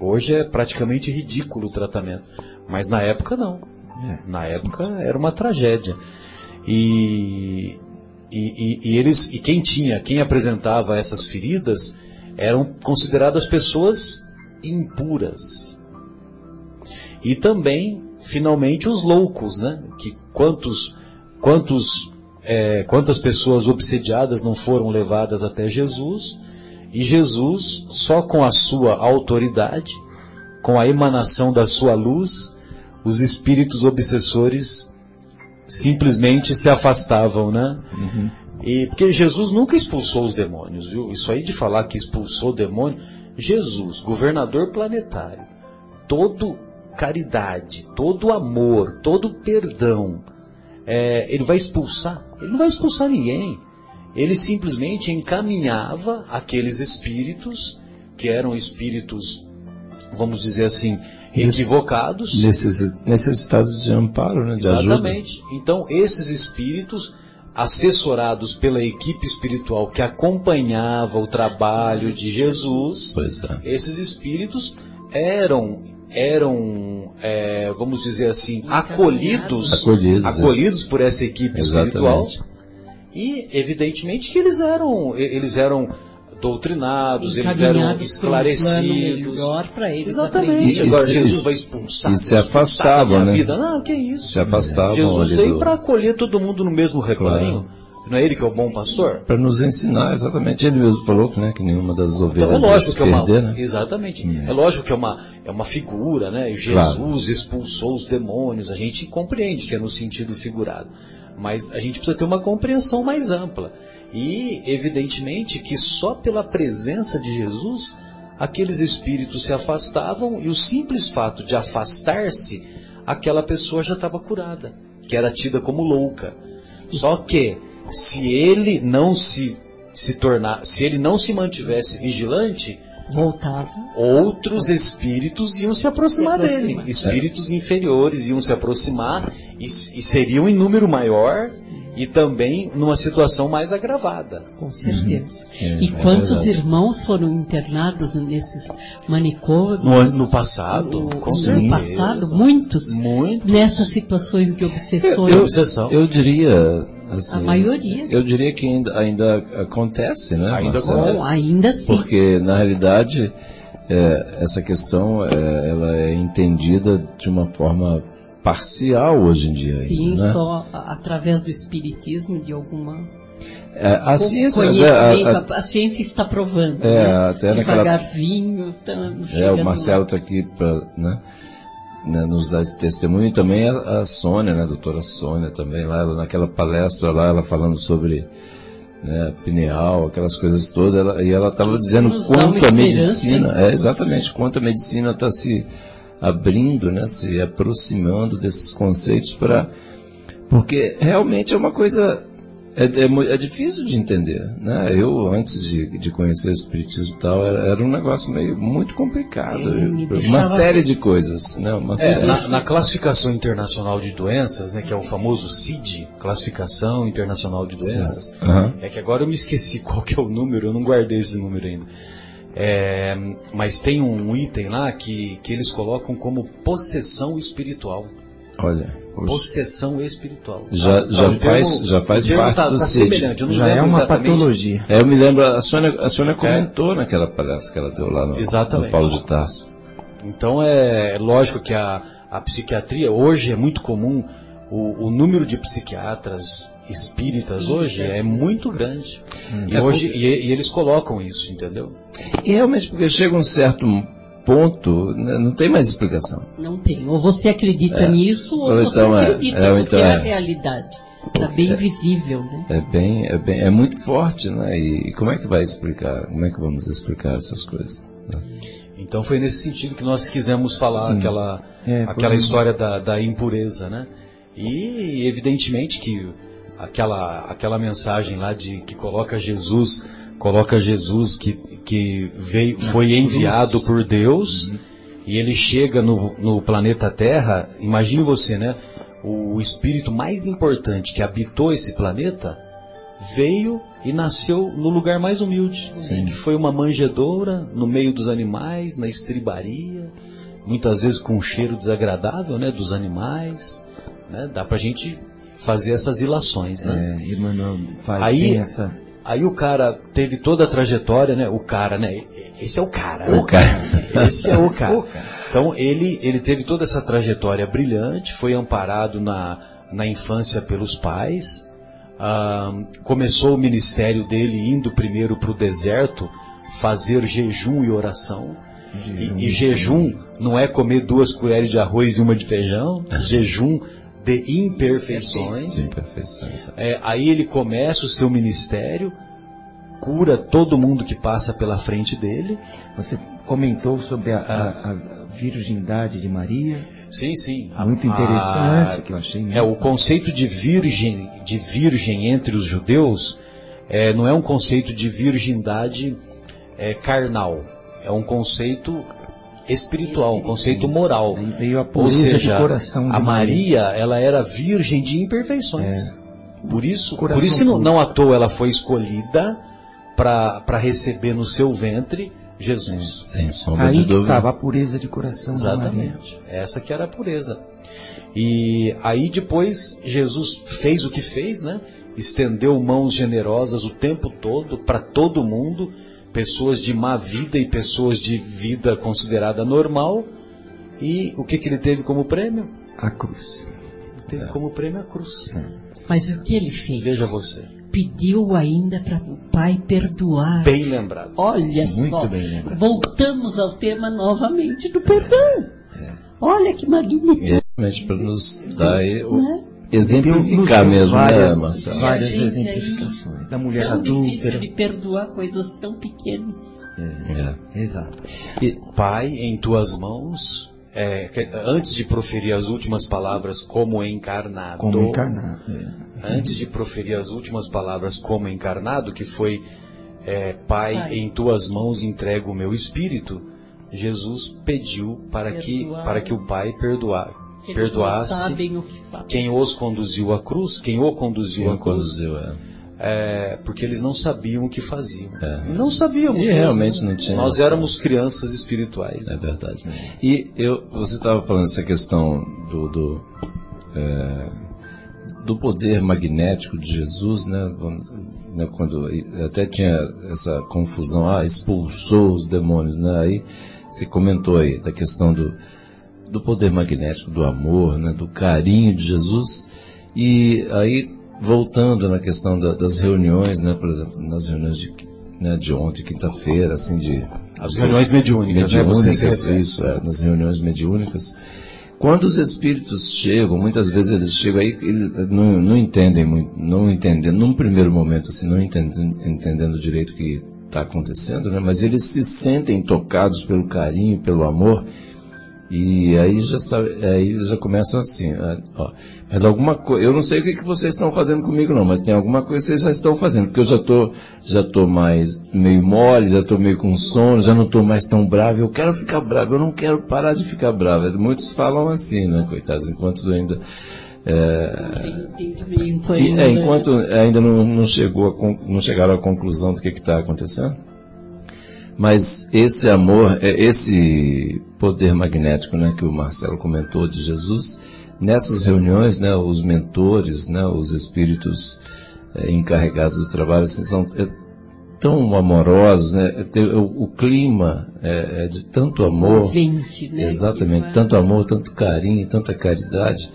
Hoje é praticamente ridículo o tratamento, mas na época não. É. Na época era uma tragédia. E, e, e- e eles e quem tinha, quem apresentava essas feridas eram consideradas pessoas impuras. E também, finalmente, os loucos, né? Que quantos quantos é, quantas pessoas obsediadas não foram levadas até Jesus e Jesus só com a sua autoridade, com a emanação da sua luz, os espíritos obsessores simplesmente se afastavam, né? E porque Jesus nunca expulsou os demônios, viu? Isso aí de falar que expulsou o demônio, Jesus, governador planetário, todo caridade, todo amor, todo perdão, é, ele vai expulsar? Ele não vai expulsar ninguém. Ele simplesmente encaminhava aqueles espíritos que eram espíritos, vamos dizer assim, equivocados. Necessi- Necessitados de amparo, né? De ajuda. Exatamente. Então, esses espíritos, assessorados pela equipe espiritual que acompanhava o trabalho de Jesus, é. esses espíritos eram, eram é, vamos dizer assim, acolhidos, Acolhidos, acolhidos por essa equipe espiritual. Exatamente. E, evidentemente, que eles eram, eles eram doutrinados, eles eram um esclarecidos. melhor para eles Exatamente. E Agora se- Jesus vai expulsar. e se afastavam, né? Vida. Não, que isso. Se afastavam Jesus veio para acolher todo mundo no mesmo rebanho. Não é ele que é o bom pastor? Para nos ensinar, exatamente. Ele mesmo falou né, que nenhuma das ovelhas Então é lógico que é uma, perder, né? exatamente. É lógico que é uma, é uma figura, né? Jesus Claro. expulsou os demônios. A gente compreende que é no sentido figurado, mas a gente precisa ter uma compreensão mais ampla. E evidentemente que só pela presença de Jesus aqueles espíritos se afastavam e o simples fato de afastar-se, aquela pessoa já estava curada, que era tida como louca. Só que se ele não se se tornar, se ele não se mantivesse vigilante, Voltava. outros espíritos iam se aproximar Se aproximar. dele. Espíritos inferiores iam se aproximar e, e seriam em número maior e também numa situação mais agravada. Com certeza. É, E é quantos verdade. irmãos foram internados nesses manicômios? No, ano- no passado, No- com no certeza. passado, muitos, Muito. nessas situações de obsessões. Eu, Obsessão. eu diria. Assim, A maioria. Eu diria que ainda, ainda acontece, né? Ainda Marcelo? ainda assim. Porque, na realidade, é, essa questão é, ela é entendida de uma forma parcial hoje em dia. Sim, ainda, né? só a- através do espiritismo, de alguma É, a ciência, a- a- a, a ciência está provando. É, né? até naquela- Devagarzinho, tá É, o Marcelo está aqui para né, né, nos dar esse testemunho. E também a, a Sônia, né, a doutora Sônia também, lá ela, naquela palestra lá, ela falando sobre né, pineal, aquelas coisas todas, ela- e ela estava dizendo dá quanto a medicina, é, exatamente, quanto a medicina está se abrindo, né, se aproximando desses conceitos para porque realmente é uma coisa é, é é difícil de entender, né? Eu antes de, de conhecer o espiritismo e tal era, era um negócio meio muito complicado, uma série de coisas, né? Uma É, série. na, na classificação internacional de doenças, né, que é o famoso CID, Classificação Internacional de Doenças, Aham. é que agora eu me esqueci qual que é o número, eu não guardei esse número ainda. É, mas tem um item lá que, que eles colocam como possessão espiritual. Olha, hoje Possessão espiritual. Já- Tá, já faz- já faz termo parte tá, do tá CID. semelhante, eu não Já é uma exatamente. patologia. É, eu me lembro, a Sônia, a Sônia comentou naquela palestra que ela deu lá no, Exatamente. no Paulo de Tarso. Então é lógico que a, a psiquiatria hoje é muito comum, o, o número de psiquiatras espíritas hoje é muito grande. E, É hoje, e, e eles colocam isso, entendeu? E realmente, porque chega um certo ponto, né, não tem mais explicação. Não tem. Ou você acredita É. nisso, ou, Ou você então é. acredita, É, porque então é a é. realidade. Está bem visível, né? É bem, é bem, é muito forte, né? E, e como é que vai explicar? Como é que vamos explicar essas coisas? Então foi nesse sentido que nós quisemos falar Sim. aquela, É, aquela história da, da impureza, né? E evidentemente que aquela, aquela mensagem lá de que coloca Jesus, coloca Jesus que, que veio, foi enviado por Deus e ele chega no, no planeta Terra, imagine você, né? O espírito mais importante que habitou esse planeta veio e nasceu no lugar mais humilde, que foi uma manjedoura no meio dos animais, na estribaria, muitas vezes com um cheiro desagradável, né, dos animais, né? Dá pra gente fazer essas ilações, né? É, Emmanuel faz Aí- essa. Aí o cara teve toda a trajetória, né? O cara, né? Esse é o cara. né? O cara. Esse é o cara. Então ele, ele teve toda essa trajetória brilhante, foi amparado na, na infância pelos pais, ah, começou o ministério dele indo primeiro para o deserto fazer jejum e oração. E, e jejum não é comer duas colheres de arroz e uma de feijão, jejum de imperfeições. Imperfeições. É, aí ele começa o seu ministério, cura todo mundo que passa pela frente dele. Você comentou sobre a, Ah. a- a virgindade de Maria. Sim, sim. Muito A- interessante, a- que eu achei. É o conceito de virgem, de virgem entre os judeus, é, não é um conceito de virgindade é, carnal, é um conceito espiritual, um conceito moral. Aí veio a Ou seja, de coração de a Maria, ela era virgem de imperfeições. Por isso, por isso que não, não à toa ela foi escolhida para receber no seu ventre Jesus. Sem sombra Aí de dúvida. estava a pureza de coração de Maria. Exatamente. Essa que era a pureza. E aí depois Jesus fez o que fez, né? Estendeu mãos generosas o tempo todo para todo mundo, pessoas de má vida e pessoas de vida considerada normal. E o que, que ele teve como prêmio? A cruz. Teve como prêmio a cruz. Mas o que ele fez? Veja você. pediu ainda para o pai perdoar. Bem lembrado. Olha Muito só, bem lembrado. voltamos ao tema novamente do perdão. Olha que magnífico. Realmente para nos dar aí o- Né? Exemplificar mesmo, várias, né, Marcelo? várias exemplificações. Da mulher Tão difícil adúltera. de perdoar coisas tão pequenas. É. Exato. E, Pai, em tuas mãos, é, que- antes de proferir as últimas palavras como encarnado, Como encarnado. é. antes de proferir as últimas palavras como encarnado, que foi é, Pai, Pai. em tuas mãos entrego o meu espírito, Jesus pediu para que, Perdoar. para que o Pai eles não perdoasse sabem o que fazem. quem os conduziu à cruz, quem o conduziu quem à cruz, conduziu, é. é, porque eles não sabiam o que faziam. É. Não sabíamos. E realmente né? não tinha Nós noção. éramos crianças espirituais. É verdade. E eu, você estava falando essa questão do, do, é, do poder magnético de Jesus, né? Né, Quando até tinha essa confusão, ah, expulsou os demônios, né? Aí você comentou aí da questão do, do poder magnético, do amor, né? Do carinho de Jesus. E aí voltando na questão da- das reuniões, né? Por exemplo, nas reuniões de, né, de ontem, quinta-feira, assim de As reuniões mediúnicas, né? Mediúnicas, refere. isso, é, nas reuniões mediúnicas. Quando os espíritos chegam, muitas vezes eles chegam aí, eles não, não entendem muito, não entendendo, num primeiro momento, assim, não entendendo, entendendo direito o que está acontecendo, né? Mas eles se sentem tocados pelo carinho, pelo amor, e aí já sabe, aí já começam assim, ah, ó, mas alguma coisa, eu não sei o que, que vocês estão fazendo comigo não, mas tem alguma coisa que vocês já estão fazendo, porque eu já tô, já tô mais meio mole, já tô meio com sono, já não tô mais tão bravo, eu quero ficar bravo, eu não quero parar de ficar bravo. Muitos falam assim, né, coitados, enquanto ainda, é, entendimento ainda. é, enquanto ainda não, não chegou a não chegaram à conclusão do que está acontecendo. Mas esse amor, é, esse poder magnético, né, que o Marcelo comentou de Jesus, nessas reuniões, né, os mentores, né, os espíritos é, encarregados do trabalho, assim, são é, tão amorosos, né, tem- o, o clima é, é de tanto amor, né? Exatamente, tanto amor, tanto carinho, tanta caridade,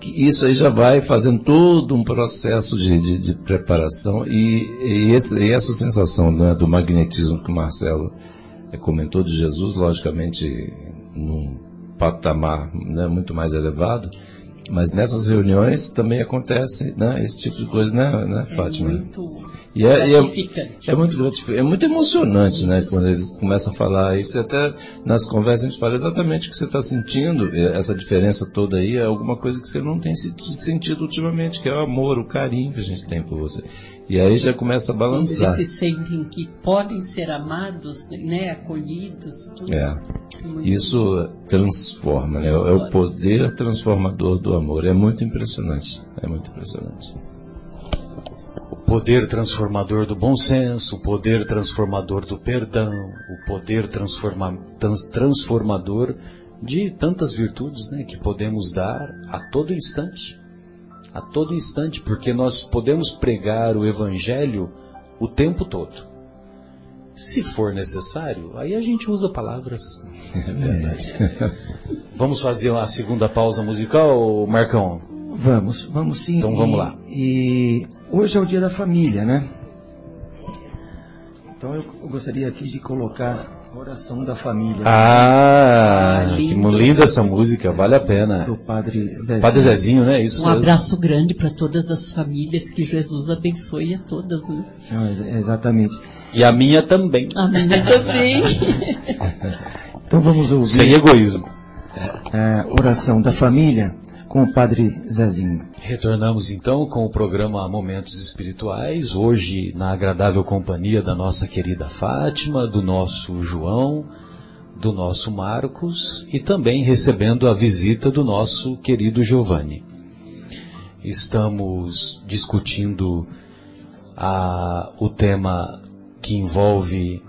que isso aí já vai fazendo todo um processo de, de, de preparação e, e, esse- e essa sensação né, do magnetismo que o Marcelo comentou de Jesus, logicamente num patamar né, muito mais elevado, mas nessas reuniões também acontece né, esse tipo de coisa, né, né É Fátima? muito E é, e é- é muito gratificante, é muito emocionante, né? Quando eles começam a falar isso, e até nas conversas a gente fala exatamente o que você está sentindo, essa diferença toda aí é alguma coisa que você não tem se- sentido ultimamente, que é o amor, o carinho que a gente tem por você. E aí já começa a Quando balançar. eles se sentem que podem ser amados, né, acolhidos. Tudo. É. Muito Isso transforma, né? É o poder transformador do amor. É muito impressionante. É muito impressionante. O poder transformador do bom senso, o poder transformador do perdão, o poder transforma- trans- transformador de tantas virtudes né, que podemos dar a todo instante. A todo instante, porque nós podemos pregar o Evangelho o tempo todo. Se for necessário, aí a gente usa palavras. É verdade. Vamos fazer a segunda pausa musical, Marcão? Vamos, vamos sim. Então vamos lá. E hoje é o dia da família, né? Então eu gostaria aqui de colocar oração da família Ah, Ah, que linda essa música, vale a pena. do Padre Zé. Padre Zezinho, né? Isso Um mesmo. abraço grande para todas as famílias, que Jesus abençoe a todas. Né? Não, ex- exatamente. E a minha também. A minha também. Então vamos ouvir Sem egoísmo. a oração da família com o Padre Zezinho. Retornamos então com o programa Momentos Espirituais, hoje na agradável companhia da nossa querida Fátima, do nosso João, do nosso Marcos e também recebendo a visita do nosso querido Giovanni. Estamos discutindo a- o tema que envolve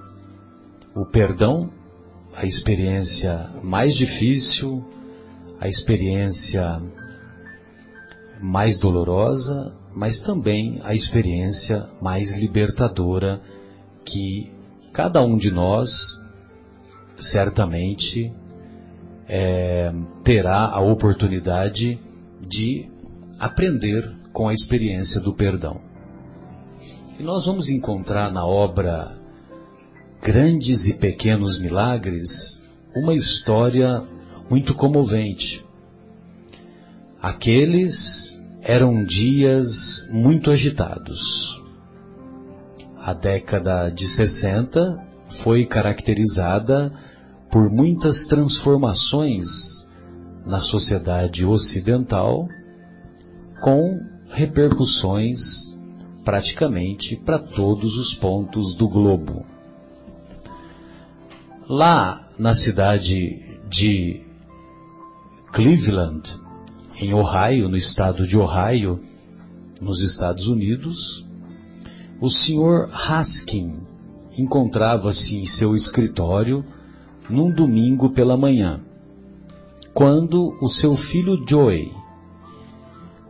o perdão, a experiência mais difícil, a experiência mais dolorosa, mas também a experiência mais libertadora que cada um de nós certamente é, terá a oportunidade de aprender com a experiência do perdão. E nós vamos encontrar na obra Grandes e Pequenos Milagres uma história muito comovente. Aqueles eram dias muito agitados. A década de 60 foi caracterizada por muitas transformações na sociedade ocidental, com repercussões praticamente para todos os pontos do globo. Lá na cidade de Cleveland, em Ohio, no estado de Ohio, nos Estados Unidos, o Sr. Haskin encontrava-se em seu escritório num domingo pela manhã, quando o seu filho Joey,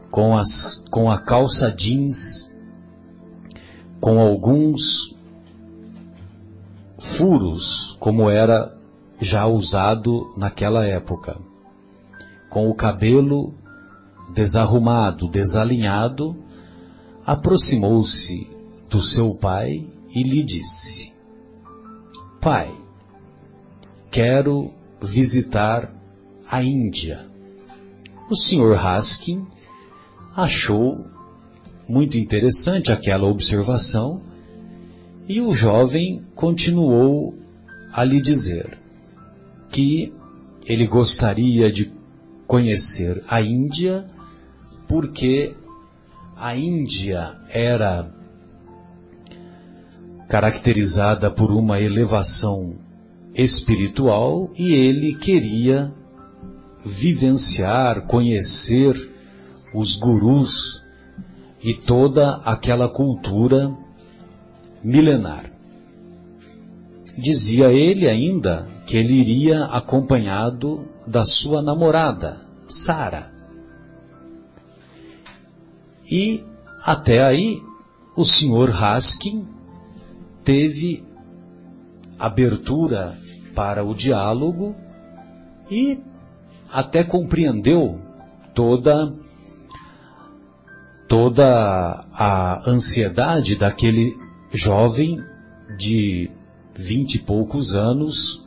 com, as, com a calça jeans, com alguns furos, como era já usado naquela época, com o cabelo desarrumado, desalinhado, aproximou-se do seu pai e lhe disse: Pai, quero visitar a Índia. O Sr. Haskin achou muito interessante aquela observação e o jovem continuou a lhe dizer que ele gostaria de conhecer a Índia porque a Índia era caracterizada por uma elevação espiritual e ele queria vivenciar, conhecer os gurus e toda aquela cultura milenar. Dizia ele ainda que ele iria acompanhado da sua namorada, Sara. E até aí o senhor Haskin teve abertura para o diálogo e até compreendeu toda toda a ansiedade daquele jovem de vinte e poucos anos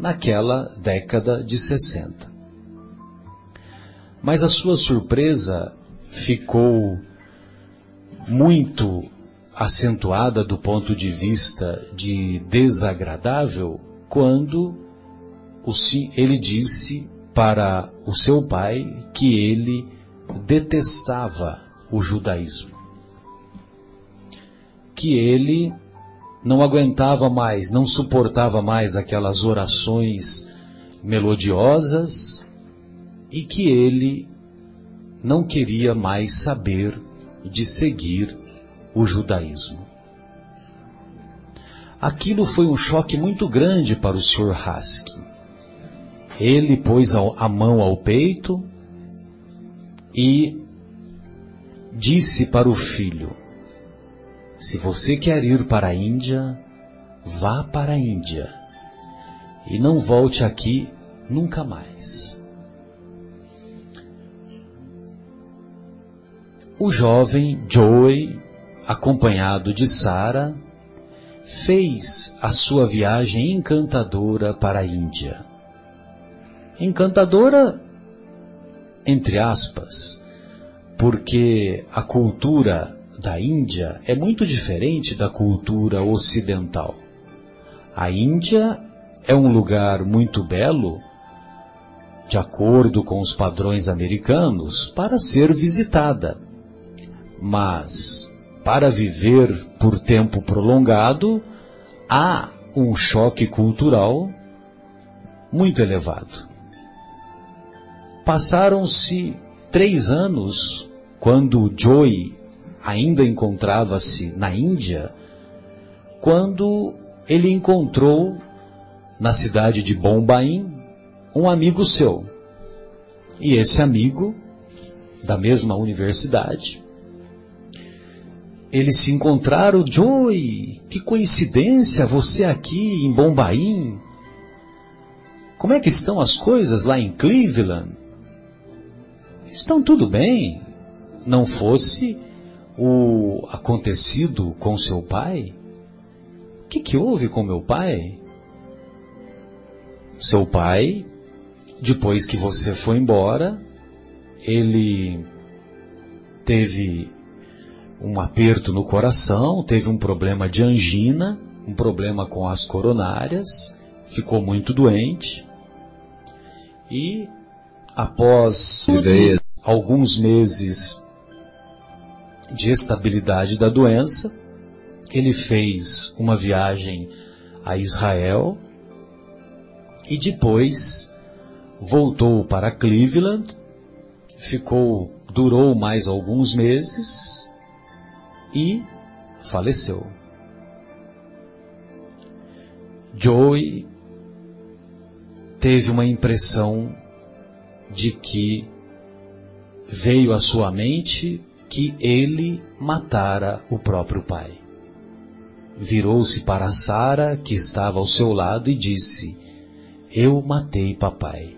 naquela década de 60. Mas a sua surpresa ficou muito acentuada do ponto de vista de desagradável quando ele disse para o seu pai que ele detestava o judaísmo. Que ele não aguentava mais, não suportava mais aquelas orações melodiosas e que ele não queria mais saber de seguir o judaísmo. Aquilo foi um choque muito grande para o Sr. Haskin. Ele pôs a mão ao peito e disse para o filho: Se você quer ir para a Índia, vá para a Índia e não volte aqui nunca mais. O jovem Joey acompanhado de Sara, fez a sua viagem encantadora para a Índia. Encantadora, entre aspas, porque a cultura da Índia é muito diferente da cultura ocidental. A Índia é um lugar muito belo, de acordo com os padrões americanos, para ser visitada. Mas para viver por tempo prolongado, há um choque cultural muito elevado. Passaram-se três anos quando Joy ainda encontrava-se na Índia, quando ele encontrou na cidade de Bombaim um amigo seu. E esse amigo, da mesma universidade, eles se encontraram, Joey, que coincidência, você aqui em Bombaim. Como é que estão as coisas lá em Cleveland? Estão tudo bem. Não fosse o acontecido com seu pai? O que, que houve com meu pai? Seu pai, depois que você foi embora, ele teve um aperto no coração, teve um problema de angina, um problema com as coronárias, ficou muito doente e após alguns meses de estabilidade da doença, ele fez uma viagem a Israel e depois voltou para Cleveland, ficou, durou mais alguns meses e faleceu. Joey teve uma impressão de que veio à sua mente que ele matara o próprio pai. Virou-se para Sara, que estava ao seu lado, e disse: Eu matei papai.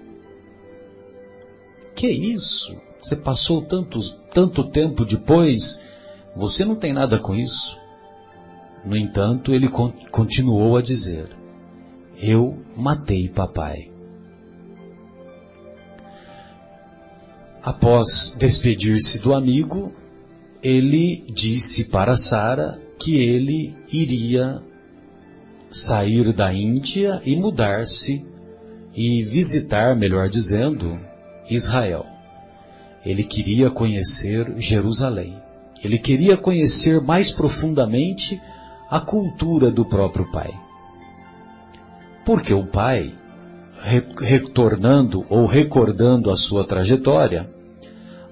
Que isso? Você passou tantos, tanto tempo depois, você não tem nada com isso. No entanto, ele continuou a dizer: Eu matei papai. Após despedir-se do amigo, ele disse para Sara que ele iria sair da Índia e mudar-se e visitar, melhor dizendo, Israel. Ele queria conhecer Jerusalém. Ele queria conhecer mais profundamente a cultura do próprio pai. Porque o pai retornando ou recordando a sua trajetória,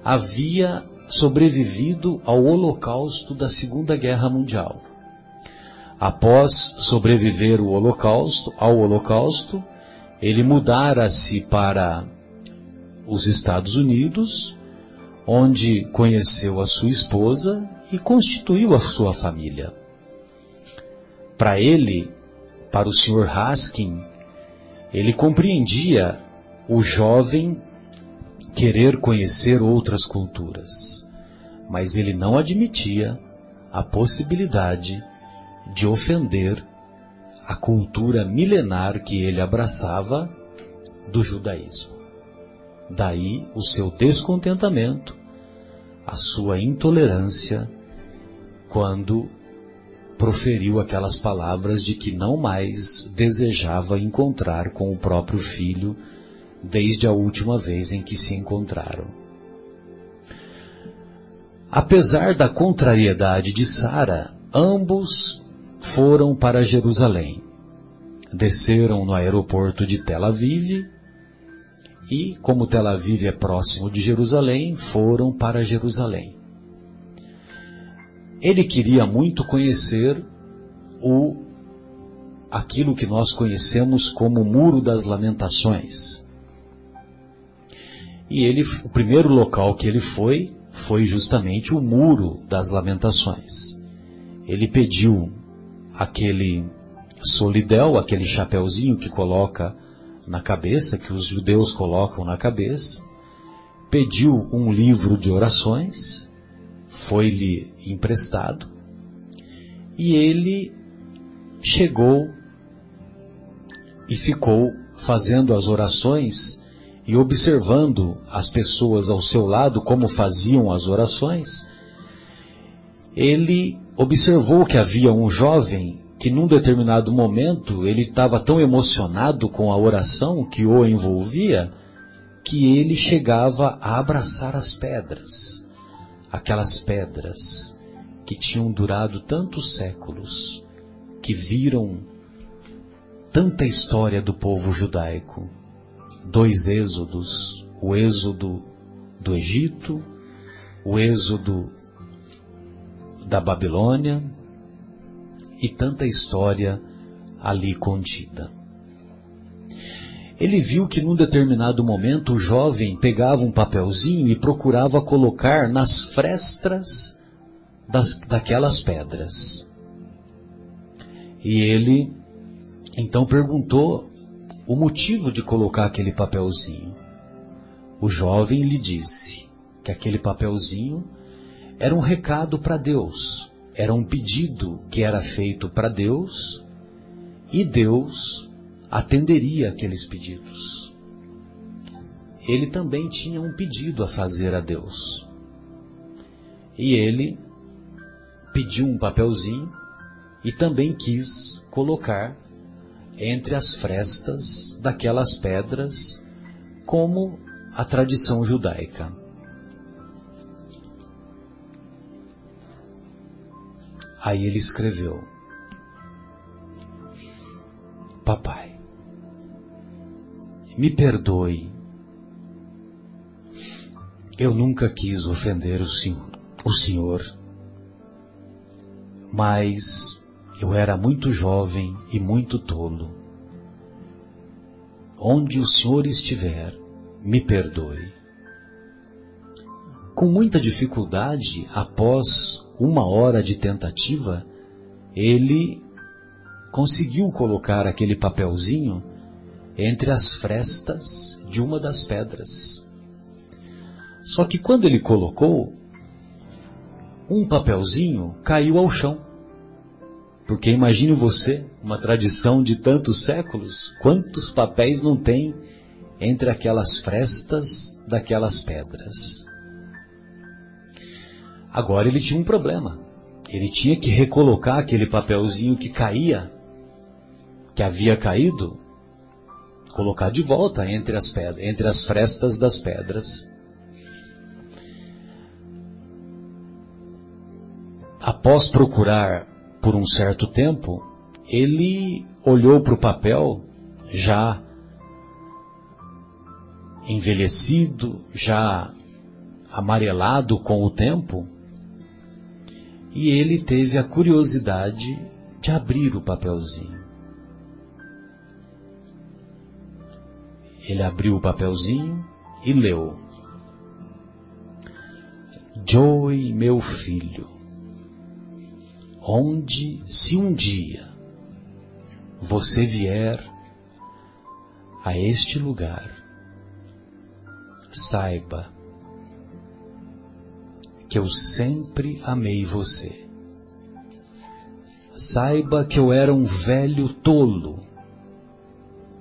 havia sobrevivido ao holocausto da Segunda Guerra Mundial. Após sobreviver o holocausto, ao holocausto, ele mudara-se para os Estados Unidos, onde conheceu a sua esposa e constituiu a sua família. Para ele, para o Sr. Haskin, ele compreendia o jovem querer conhecer outras culturas, mas ele não admitia a possibilidade de ofender a cultura milenar que ele abraçava do judaísmo. Daí o seu descontentamento, a sua intolerância, quando proferiu aquelas palavras de que não mais desejava encontrar com o próprio filho desde a última vez em que se encontraram. Apesar da contrariedade de Sara, ambos foram para Jerusalém. Desceram no aeroporto de Tel Aviv e, como Tel Aviv é próximo de Jerusalém, foram para Jerusalém. Ele queria muito conhecer o aquilo que nós conhecemos como Muro das Lamentações. E ele, o primeiro local que ele foi, foi justamente o Muro das Lamentações. Ele pediu aquele solidel, aquele chapeuzinho que coloca na cabeça, que os judeus colocam na cabeça, pediu um livro de orações, foi-lhe emprestado, e ele chegou e ficou fazendo as orações e observando as pessoas ao seu lado como faziam as orações, ele observou que havia um jovem que num determinado momento ele estava tão emocionado com a oração que o envolvia, que ele chegava a abraçar as pedras aquelas pedras que tinham durado tantos séculos, que viram tanta história do povo judaico, dois êxodos, o êxodo do Egito, o êxodo da Babilônia e tanta história ali contida. Ele viu que num determinado momento o jovem pegava um papelzinho e procurava colocar nas frestas das, daquelas pedras. E ele então perguntou o motivo de colocar aquele papelzinho. O jovem lhe disse que aquele papelzinho era um recado para Deus, era um pedido que era feito para Deus e Deus atenderia aqueles pedidos. Ele também tinha um pedido a fazer a Deus. E ele pediu um papelzinho e também quis colocar entre as frestas daquelas pedras, como a tradição judaica. Aí ele escreveu: Papai, me perdoe. Eu nunca quis ofender o senhor, o senhor, mas eu era muito jovem e muito tolo. Onde o senhor estiver, me perdoe. Com muita dificuldade, após uma hora de tentativa, ele conseguiu colocar aquele papelzinho entre as frestas de uma das pedras. Só que quando ele colocou, um papelzinho caiu ao chão. Porque imagine você, uma tradição de tantos séculos, quantos papéis não tem entre aquelas frestas daquelas pedras. Agora ele tinha um problema. Ele tinha que recolocar aquele papelzinho que caía, que havia caído, colocar de volta entre as, pedras, entre as frestas das pedras. Após procurar por um certo tempo, ele olhou para o papel já envelhecido, já amarelado com o tempo, e ele teve a curiosidade de abrir o papelzinho. Ele abriu o papelzinho e leu: Joey, meu filho, onde, se um dia você vier a este lugar, saiba que eu sempre amei você. Saiba que eu era um velho tolo,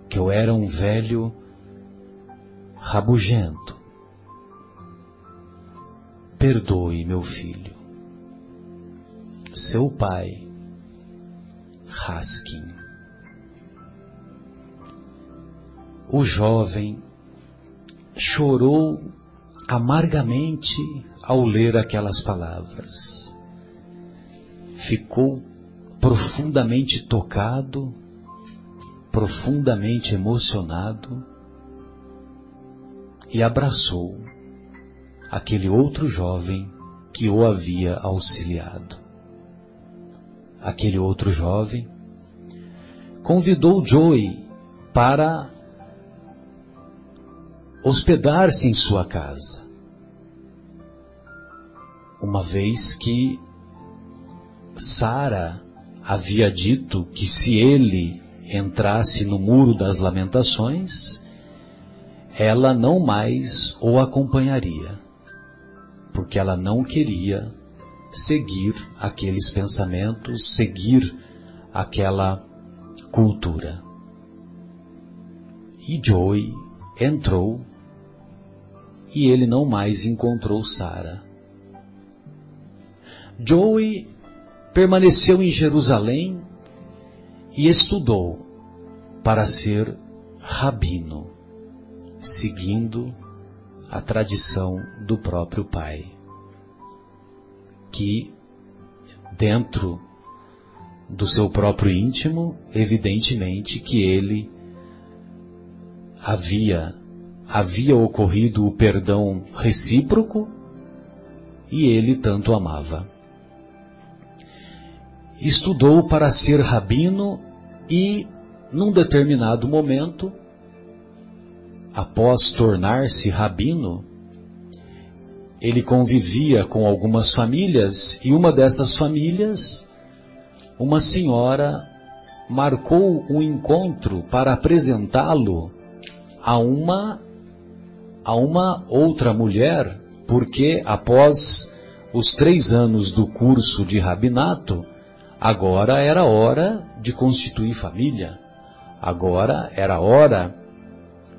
que eu era um velho rabugento. Perdoe, meu filho. Seu pai, Raskin. O jovem chorou amargamente ao ler aquelas palavras. Ficou profundamente tocado, profundamente emocionado e abraçou aquele outro jovem que o havia auxiliado. Aquele outro jovem convidou Joey para hospedar-se em sua casa. Uma vez que Sara havia dito que se ele entrasse no muro das lamentações, ela não mais o acompanharia, porque ela não queria seguir aqueles pensamentos, seguir aquela cultura. E Joey entrou e ele não mais encontrou Sara. Joey permaneceu em Jerusalém e estudou para ser rabino, seguindo a tradição do próprio pai, que dentro do seu próprio íntimo, evidentemente que ele havia havia ocorrido o perdão recíproco e ele tanto amava. Estudou para ser rabino e, num determinado momento, após tornar-se rabino, ele convivia com algumas famílias e uma dessas famílias, uma senhora marcou um encontro para apresentá-lo a uma a uma outra mulher, porque após os três anos do curso de rabinato, agora era hora de constituir família. Agora era hora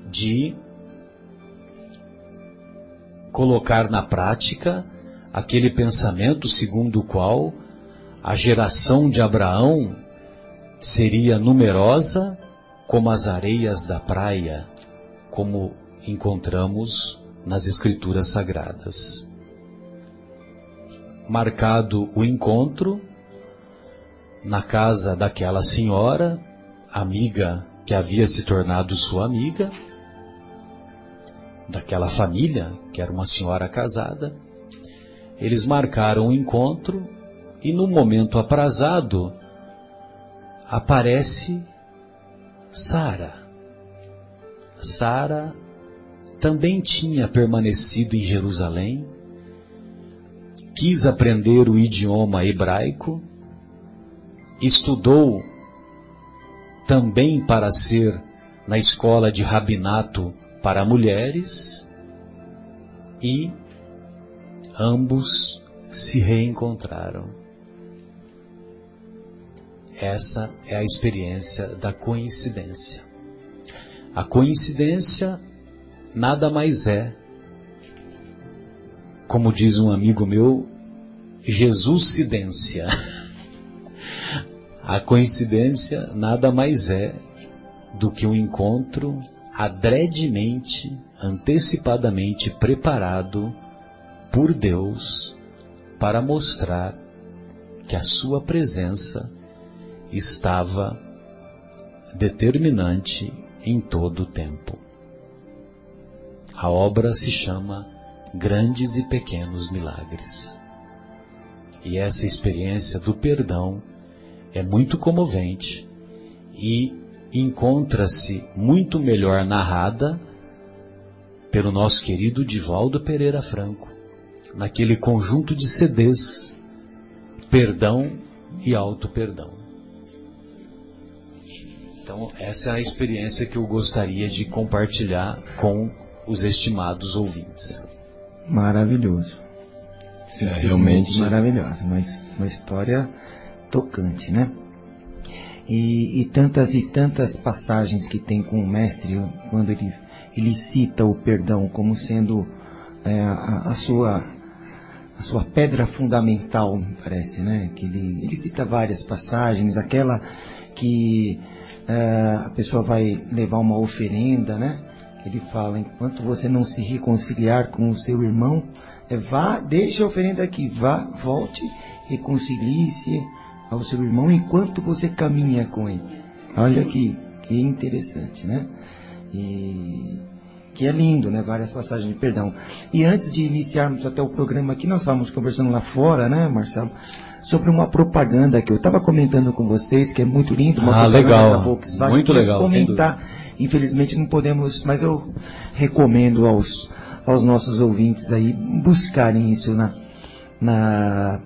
de colocar na prática aquele pensamento segundo o qual a geração de Abraão seria numerosa como as areias da praia, como encontramos nas Escrituras Sagradas. Marcado o encontro na casa daquela senhora, amiga que havia se tornado sua amiga, daquela família, que era uma senhora casada. Eles marcaram o encontro e no momento aprazado aparece Sara. Sara também tinha permanecido em Jerusalém, quis aprender o idioma hebraico, estudou também para ser na escola de rabinato para mulheres e ambos se reencontraram. Essa é a experiência da coincidência. A coincidência nada mais é, como diz um amigo meu, Jesuscidência. A coincidência nada mais é do que um encontro adredemente, antecipadamente preparado por Deus para mostrar que a sua presença estava determinante em todo o tempo. A obra se chama Grandes e Pequenos Milagres. E essa experiência do perdão é muito comovente e encontra-se muito melhor narrada pelo nosso querido Divaldo Pereira Franco, naquele conjunto de CDs, Perdão e Auto-Perdão. Então, essa é a experiência que eu gostaria de compartilhar com os estimados ouvintes. Maravilhoso. É, realmente. Maravilhosa. Uma, uma história tocante, né? E, e, tantas e tantas passagens que tem com o mestre quando ele, ele cita o perdão como sendo é, a, a, sua a sua pedra fundamental, parece, né? Que ele, ele cita várias passagens, aquela que é, a pessoa vai levar uma oferenda, né? Ele fala, enquanto você não se reconciliar com o seu irmão, é, vá, deixe a oferenda aqui, vá, volte, reconcilie-se ao seu irmão enquanto você caminha com ele. Olha que, que interessante, né? E que é lindo, né? Várias passagens de perdão. E antes de iniciarmos até o programa aqui, nós estávamos conversando lá fora, né, Marcelo? Sobre uma propaganda que eu estava comentando com vocês, que é muito lindo, uma ah, propaganda legal. da Volkswagen. Muito legal. Comentar, infelizmente não podemos, mas eu recomendo aos, aos nossos ouvintes aí buscarem isso na, na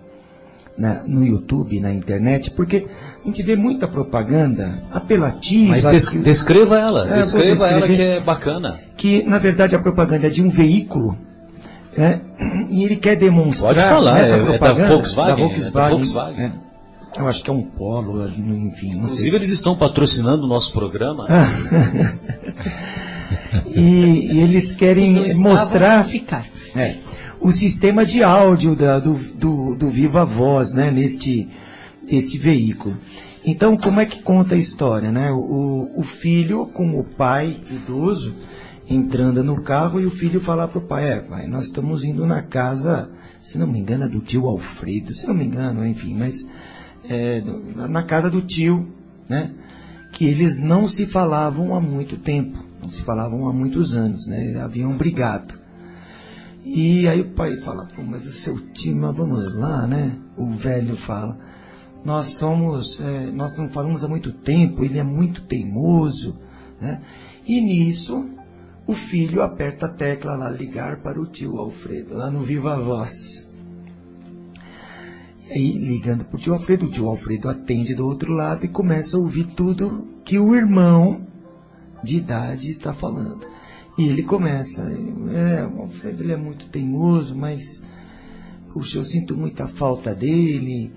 na, no YouTube, na internet, porque a gente vê muita propaganda apelativa. Mas des, que, descreva ela, É, descreva ela que é bacana. que na verdade a propaganda é de um veículo, né? e ele quer demonstrar Pode falar, nessa é- é da propaganda, Volkswagen, da Volkswagen, é da Volkswagen. é. eu acho que é um polo, enfim, não sei. Inclusive eles estão patrocinando o nosso programa. Ah. e, e eles querem mostrar ficar. É. O sistema de áudio da- do, do, do Viva Voz, né, neste este veículo. Então, como é que conta a história, né? O, o filho com o pai idoso entrando no carro e o filho falar pro pai, é, pai, nós estamos indo na casa, se não me engano, é do tio Alfredo, se não me engano, enfim, mas é, na casa do tio, né? Que eles não se falavam há muito tempo, não se falavam há muitos anos, né? Haviam brigado. E aí o pai fala, mas o seu tio, mas vamos lá, né? O velho fala, nós somos, é, nós não falamos há muito tempo, ele é muito teimoso, né? E nisso, o filho aperta a tecla lá, ligar para o tio Alfredo, lá no Viva Voz. E aí, ligando para o tio Alfredo, o tio Alfredo atende do outro lado e começa a ouvir tudo que o irmão de idade está falando. E ele começa, é, o Alfredo ele é muito teimoso, mas puxa, eu sinto muita falta dele,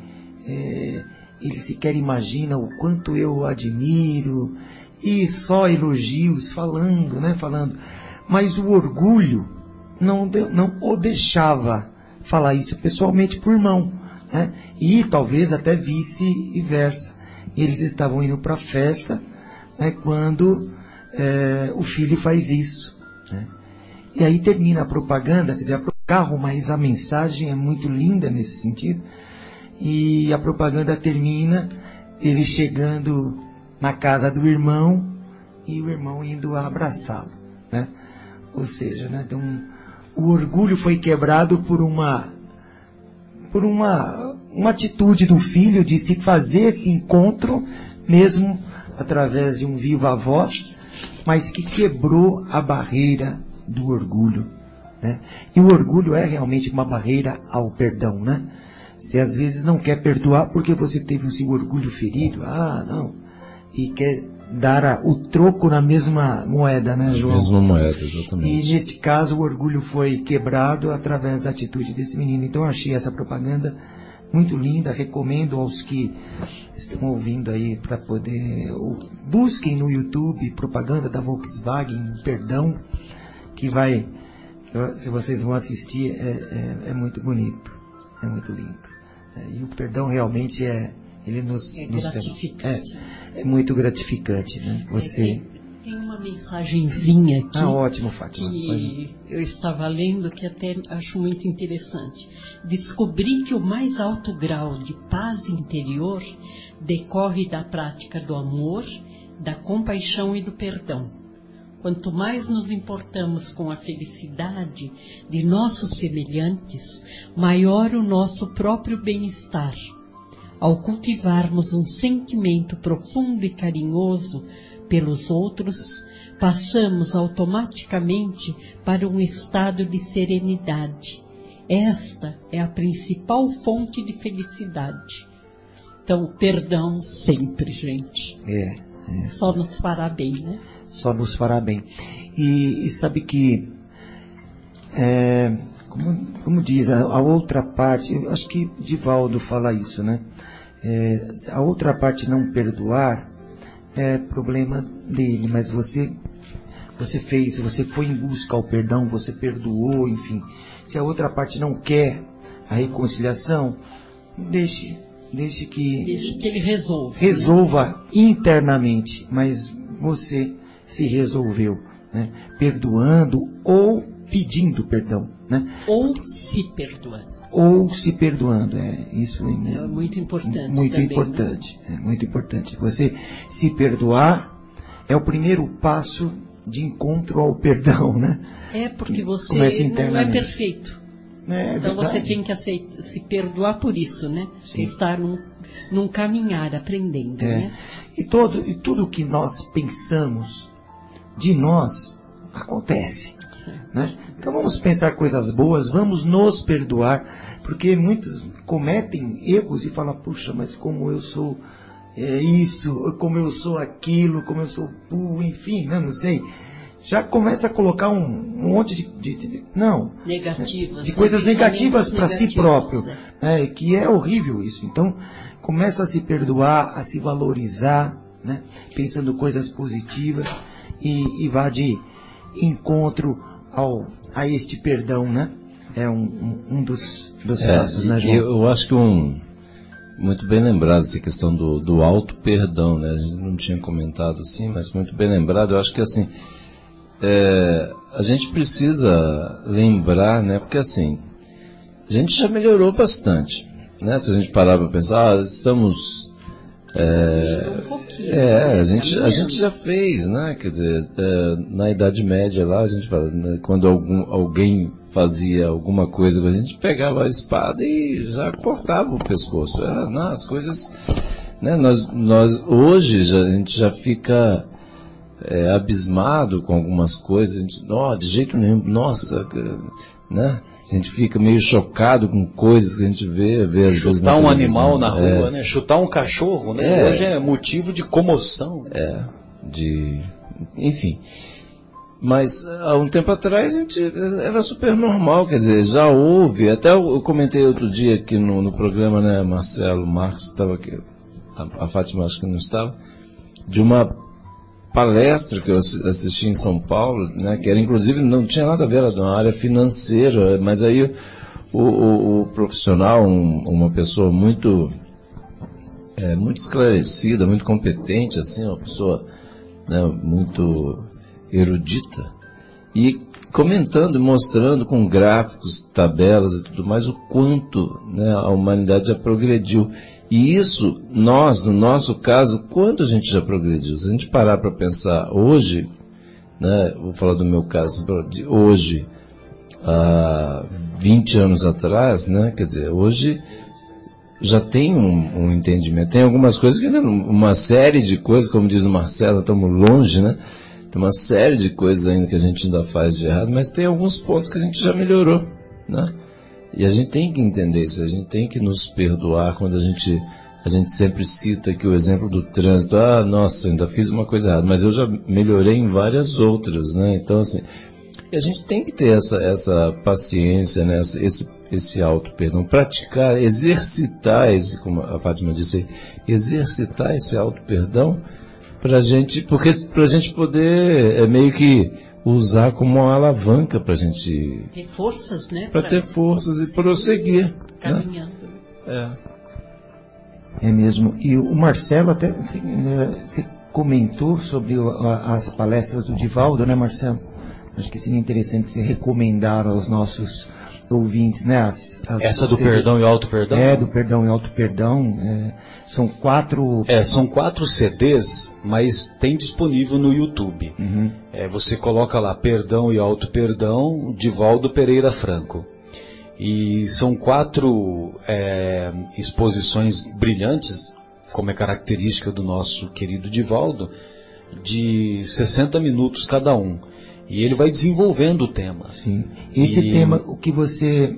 é, ele sequer imagina o quanto eu admiro, e só elogios, falando, né, falando. Mas o orgulho não, não o deixava falar isso pessoalmente por irmão, né, e talvez até vice-versa. Eles estavam indo para a festa, né, quando é, o filho faz isso. Né? E aí termina a propaganda, você vê a carro, mas a mensagem é muito linda nesse sentido. E a propaganda termina ele chegando na casa do irmão e o irmão indo abraçá-lo, né? Ou seja, né? Então, o orgulho foi quebrado por uma por uma uma atitude do filho de se fazer esse encontro mesmo através de um viva voz, mas que quebrou a barreira do orgulho. Né? E o orgulho é realmente uma barreira ao perdão, né? Você às vezes não quer perdoar porque você teve o seu orgulho ferido, ah, não, e quer dar a, o troco na mesma moeda, né, João? Mesma moeda, exatamente. E neste caso o orgulho foi quebrado através da atitude desse menino. Então eu achei essa propaganda muito linda, recomendo aos que estão ouvindo aí para poder ou, busquem no YouTube propaganda da Volkswagen Perdão, que vai se vocês vão assistir, é, é, é muito bonito, é muito lindo. É, e o perdão realmente é, ele nos, é nos gratificante. É, é, muito gratificante, né? Você tem, tem uma mensagenzinha aqui. Ah, ótimo, Fátima. Que eu estava lendo que até acho muito interessante. Descobri que o mais alto grau de paz interior decorre da prática do amor, da compaixão e do perdão. Quanto mais nos importamos com a felicidade de nossos semelhantes, maior o nosso próprio bem-estar. Ao cultivarmos um sentimento profundo e carinhoso pelos outros, passamos automaticamente para um estado de serenidade. Esta é a principal fonte de felicidade. Então, perdão sempre, gente. É, é. Só nos fará bem, né? Só nos fará bem. E, e sabe que, é, como, como, diz, a, a, outra parte, acho que Divaldo fala isso, né? É, a outra parte não perdoar é problema dele, mas você você fez, você foi em busca ao perdão, você perdoou, enfim. Se a outra parte não quer a reconciliação, deixe Deixe que, Deixe que ele resolva. Resolva internamente, mas você se resolveu, né? perdoando ou pedindo perdão, né? Ou se perdoando. Ou se perdoando, é isso é, é muito importante. Muito também, importante, né? é muito importante. Você se perdoar é o primeiro passo de encontro ao perdão, né? É porque você não é perfeito. É, então você tem que aceitar, se perdoar por isso, né? Sim. Estar num, num caminhar, aprendendo, é. né? E, todo, e tudo que nós pensamos de nós acontece. Né? Então vamos pensar coisas boas, vamos nos perdoar, porque muitos cometem erros e falam, puxa, mas como eu sou é, isso, como eu sou aquilo, como eu sou burro, enfim, né? não sei já começa a colocar um, um monte de, de, de, não negativas, de coisas negativas para si próprio, é. que é horrível isso. Então começa a se perdoar, a se valorizar, né, pensando coisas positivas e, e vá de encontro ao a este perdão, né? É um, um, dos, dos é, passos, né, João? Eu acho que um muito bem lembrado essa questão do, do auto perdão, né? A gente não tinha comentado assim, mas muito bem lembrado. Eu acho que assim é, a gente precisa lembrar, né? Porque assim, a gente já melhorou bastante, né? Se a gente parar para pensar, ah, estamos é, é, a gente, a gente já fez, né? Quer dizer, é, na Idade Média lá, a gente fala, né, quando algum, alguém fazia alguma coisa, a gente pegava a espada e já cortava o pescoço. Era, não, as coisas, né? Nós, nós hoje já, a gente já fica é, abismado com algumas coisas, a gente, oh, de jeito nenhum, nossa, né? A gente fica meio chocado com coisas que a gente vê, vê Chutar um animal na rua, é. né? Chutar um cachorro, né? É. Hoje é motivo de comoção. É, de, enfim. Mas há um tempo atrás a gente, era super normal, quer dizer, já houve, até eu comentei outro dia aqui no, no programa, né, Marcelo Marcos estava aqui, a, a Fátima acho que não estava, de uma palestra que eu assisti em São Paulo, né, que era inclusive, não tinha nada a ver, era de uma área financeira, mas aí o, o, o profissional, um, uma pessoa muito, é, muito esclarecida, muito competente, assim, uma pessoa né, muito erudita, e comentando, mostrando com gráficos, tabelas e tudo mais, o quanto né, a humanidade já progrediu. E isso, nós, no nosso caso, quanto a gente já progrediu? Se a gente parar para pensar hoje, né, vou falar do meu caso, de hoje, há 20 anos atrás, né, quer dizer, hoje já tem um, um entendimento. Tem algumas coisas que ainda, uma série de coisas, como diz o Marcelo, estamos longe, né? Tem uma série de coisas ainda que a gente ainda faz de errado, mas tem alguns pontos que a gente já melhorou, né? E a gente tem que entender isso, a gente tem que nos perdoar quando a gente, a gente sempre cita que o exemplo do trânsito, ah, nossa, ainda fiz uma coisa errada, mas eu já melhorei em várias outras, né? Então, assim, a gente tem que ter essa, essa paciência, né? esse, esse auto perdão, praticar, exercitar esse, como a Fátima disse, exercitar esse auto perdão, pra gente, porque pra gente poder é meio que usar como uma alavanca pra gente ter forças, né? Pra ter forças e prosseguir. Né? Caminhando. Né? É. É mesmo. E o Marcelo até se comentou sobre as palestras do Divaldo, né, Marcelo? Acho que seria interessante recomendar aos nossos ouvintes, né? As, as Essa do CDs, perdão e auto perdão? É, do perdão e auto perdão. É, são quatro. É, são quatro CDs, mas tem disponível no YouTube. Uhum. É, você coloca lá perdão e auto perdão, Divaldo Pereira Franco. E são quatro é, exposições brilhantes, como é característica do nosso querido Divaldo, de 60 minutos cada um. E ele vai desenvolvendo o tema. Sim. Esse e... tema, o que você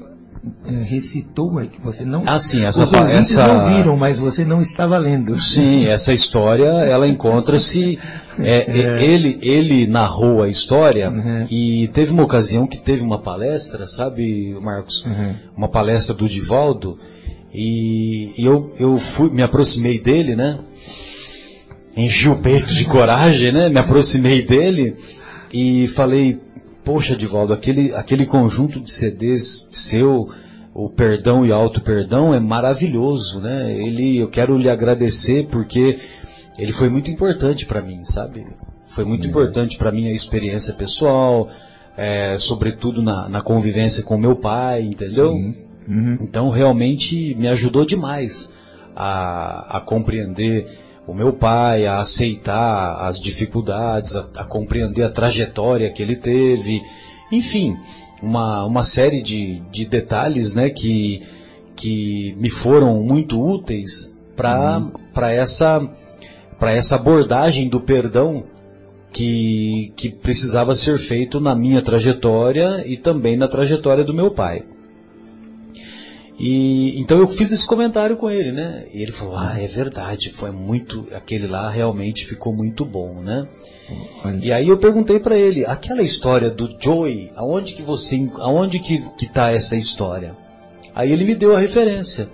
é, recitou é que você não. Ah, sim, essa Os essa não viram, mas você não estava lendo. Sim, essa história ela encontra-se. É, é. Ele ele narrou a história uhum. e teve uma ocasião que teve uma palestra, sabe, Marcos, uhum. uma palestra do Divaldo e, e eu eu fui me aproximei dele, né? Enchi o peito de coragem, né? Me aproximei dele e falei, poxa, Divaldo, aquele, aquele conjunto de CDs seu, o Perdão e Auto Perdão, é maravilhoso, né? Ele, eu quero lhe agradecer porque ele foi muito importante para mim, sabe? Foi muito uhum. importante para mim a experiência pessoal, é, sobretudo na, na, convivência com meu pai, entendeu? Uhum. Então realmente me ajudou demais a, a compreender o meu pai a aceitar as dificuldades, a, a, compreender a trajetória que ele teve, enfim, uma, uma série de, de detalhes né, que, que me foram muito úteis para uhum. essa, essa abordagem do perdão que, que precisava ser feito na minha trajetória e também na trajetória do meu pai. E então eu fiz esse comentário com ele, né? E ele falou: "Ah, é verdade, foi muito, aquele lá realmente ficou muito bom, né?" E aí eu perguntei para ele: "Aquela história do Joey, aonde que você, aonde que que tá essa história?" Aí ele me deu a referência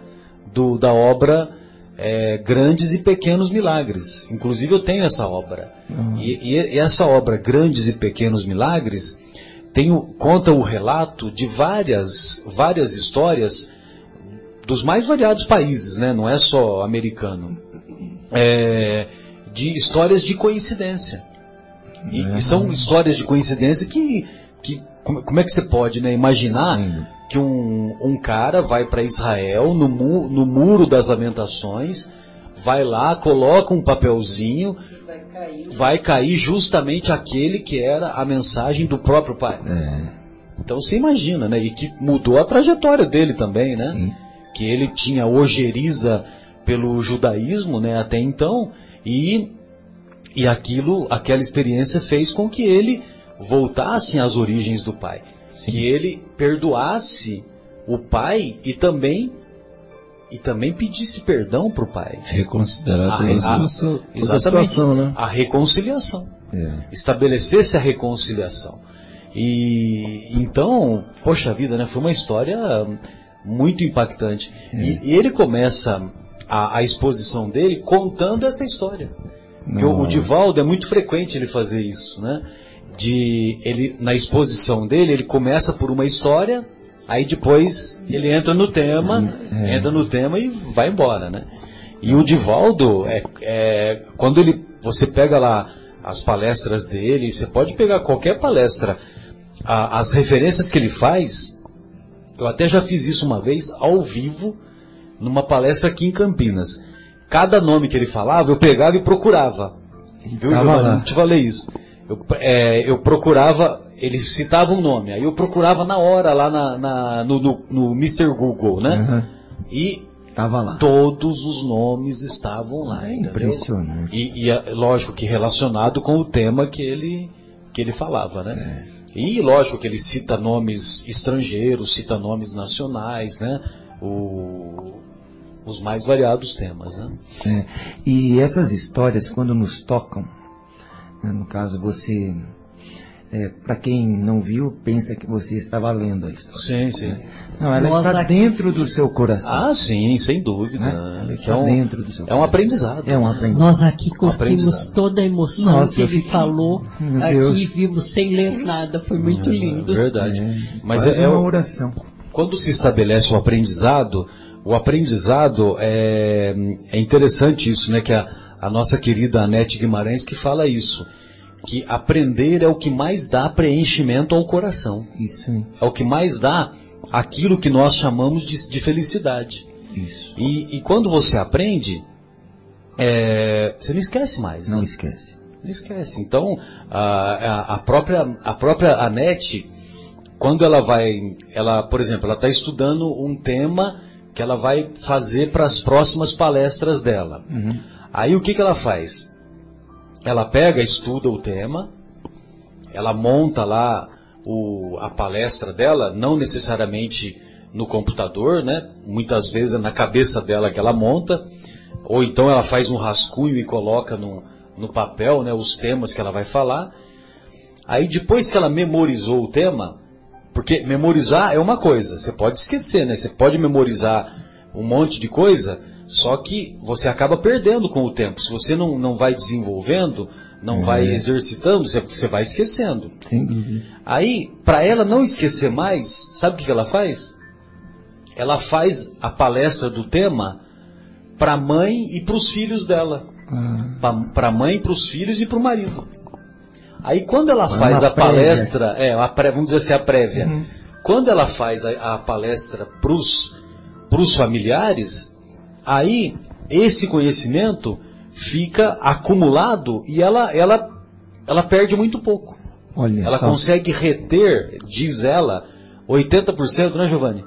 do da obra é, Grandes e Pequenos Milagres. Inclusive eu tenho essa obra. Uhum. E, e, essa obra Grandes e Pequenos Milagres tem, conta o relato de várias várias histórias dos mais variados países, né? não é só americano, é, de histórias de coincidência. E, e, são histórias de coincidência que, que como, é que você pode né, imaginar Sim. que um, um cara vai para Israel no, mu, no muro das lamentações, vai lá, coloca um papelzinho, vai cair, vai cair justamente aquele que era a mensagem do próprio pai. É. Então você imagina, né? E que mudou a trajetória dele também, né? Sim que ele tinha ojeriza pelo judaísmo, né, até então, e e aquilo, aquela experiência fez com que ele voltasse às origens do pai, Sim. que ele perdoasse o pai e também e também pedisse perdão para o pai. Reconsiderar a, a, a, a situação, né? A reconciliação. É. estabelecesse a reconciliação. E então, poxa vida, né? Foi uma história muito impactante. E, e ele começa a, a exposição dele contando essa história. Porque o, o. Divaldo é muito frequente ele fazer isso, né? De ele na exposição dele ele começa por uma história, aí depois ele entra no tema, É. entra no tema e vai embora, né? E o Divaldo é, é quando ele você pega lá as palestras dele, você pode pegar qualquer palestra, a- as referências que ele faz. Eu até já fiz isso uma vez ao vivo numa palestra aqui em Campinas. Cada nome que ele falava, eu pegava e procurava. Viu, tava Giovanni? te falei isso. Eu, é, eu procurava, ele citava um nome, aí eu procurava na hora lá na, na- no, no, no Mr. Google, né? Aham. E Tava lá. todos os nomes estavam lá. É impressionante. E, e, é lógico que relacionado com o tema que ele, que ele falava, né? E lógico que ele cita nomes estrangeiros, cita nomes nacionais, né? O- os mais variados temas, né? É, e essas histórias, quando nos tocam, né, no caso você, para quem não viu, pensa que você estava lendo a história. Sim, sim. Não, ela Nós está aqui- dentro do seu coração. Ah, sim, sem dúvida. né? Ela está é, um, dentro do seu é um coração. aprendizado. É um aprendizado. Nós aqui curtimos aprendizado. toda a emoção Nossa, que ele fiquei- falou. Meu aqui Deus. vimos sem ler nada, foi muito lindo. Verdade. Mas Quase é, é uma oração. quando se estabelece o aprendizado, o aprendizado é, é interessante isso, né? Que a, a nossa querida Anete Guimarães que fala isso. Que aprender é o que mais dá preenchimento ao coração. Isso? É o que mais dá aquilo que nós chamamos de, de felicidade. isso. E, e quando você aprende, é, você não esquece mais. Não né? esquece. Não esquece. Então, a, a, própria, a própria Anete, quando ela vai, ela, por exemplo, ela está estudando um tema que ela vai fazer para as próximas palestras dela. Aí o que, que ela faz? Ela pega, estuda o tema, ela monta lá o, a palestra dela, não necessariamente no computador, né? Muitas vezes é na cabeça dela que ela monta, ou então ela faz um rascunho e coloca no, no papel, né? Os temas que ela vai falar. Aí depois que ela memorizou o tema, porque memorizar é uma coisa, você pode esquecer, né? Você pode memorizar um monte de coisa, só que você acaba perdendo com o tempo. Se você não, não vai desenvolvendo, não vai exercitando, você, você vai esquecendo. Aí, para ela não esquecer mais, sabe o que ela faz? Ela faz a palestra do tema para a mãe e para os filhos dela. Ah, Para a mãe, para os filhos e para o marido. Aí quando ela faz a prévia. palestra, é, a pré, vamos dizer assim, a prévia. Quando ela faz a, a palestra para os familiares, aí esse conhecimento fica acumulado e ela, ela, ela perde muito pouco. olha Ela só. consegue reter, diz ela, 80%, né, Giovanni?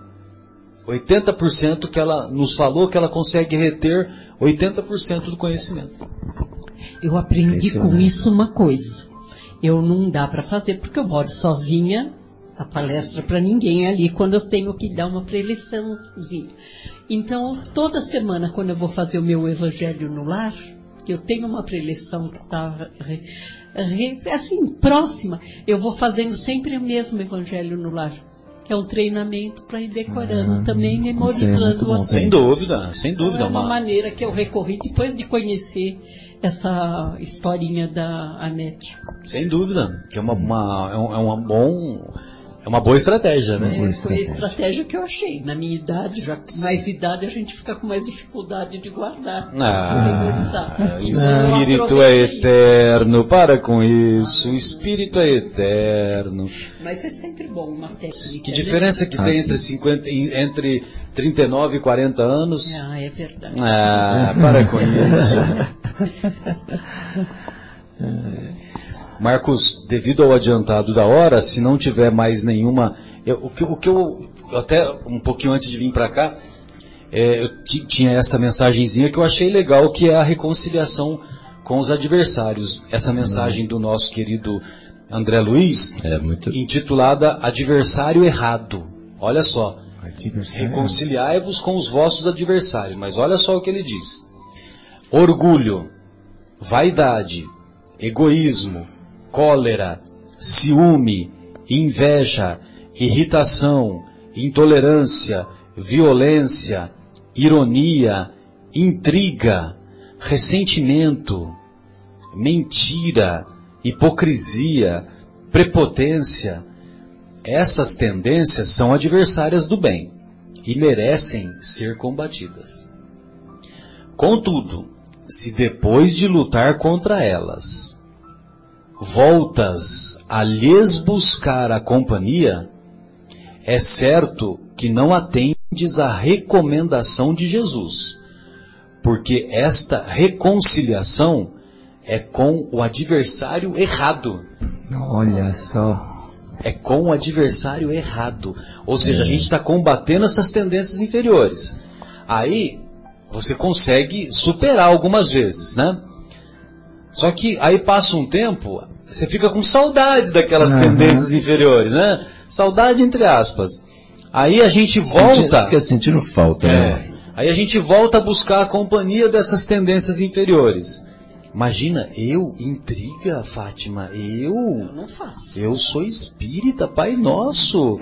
80% que ela nos falou que ela consegue reter 80% do conhecimento. Eu aprendi com isso uma coisa. Eu não dá para fazer porque eu moro sozinha, a palestra para ninguém é ali quando eu tenho que dar uma preleçãozinha. Então, toda semana quando eu vou fazer o meu evangelho no lar, eu tenho uma preleção que está assim próxima, eu vou fazendo sempre o mesmo evangelho no lar. Que é um treinamento para ir decorando Ah, também, é memorizando bom. assim. Sem dúvida, sem Então, dúvida. é uma uma- maneira que eu recorri depois de conhecer essa historinha da Anete. Sem dúvida. Que é uma, uma- é um, é uma bom, é uma boa estratégia, né? É, foi a estratégia. que eu achei. Na minha idade, já com mais idade, a gente fica com mais dificuldade de guardar. Ah, o espírito é eterno, para com isso, o espírito é eterno. Mas é sempre bom uma técnica. Que né? diferença que Ah, tem sim. entre, 50, e- entre 39 e 40 anos? Ah, é verdade. Ah, para com isso. Marcos, devido ao adiantado da hora, se não tiver mais nenhuma. eu- o, que, o que eu. Até um pouquinho antes de vir para cá, é, eu ti- tinha essa mensagenzinha que eu achei legal, que é a reconciliação com os adversários. Essa mensagem do nosso querido André Luiz, É muito. intitulada Adversário Errado. Olha só. Reconciliai-vos com os vossos adversários. Mas olha só o que ele diz: orgulho, vaidade, egoísmo, cólera, ciúme, inveja, irritação, intolerância, violência, ironia, intriga, ressentimento, mentira, hipocrisia, prepotência. Essas tendências são adversárias do bem e merecem ser combatidas. Contudo, se depois de lutar contra elas, voltas a lhes buscar a companhia, é certo que não atendes à recomendação de Jesus, porque esta reconciliação é com o adversário errado. Olha só. É com o adversário errado. Ou seja, a gente está combatendo essas tendências inferiores. Aí, você consegue superar algumas vezes, né? Só que aí passa um tempo, você fica com saudade daquelas Uhum. tendências inferiores, né? Saudade entre aspas. Aí a gente volta. fica sentindo falta, É. né? Aí a gente volta a buscar a companhia dessas tendências inferiores. Imagina, eu, intriga, Fátima, eu, Eu não faço. eu sou espírita, Pai Nosso.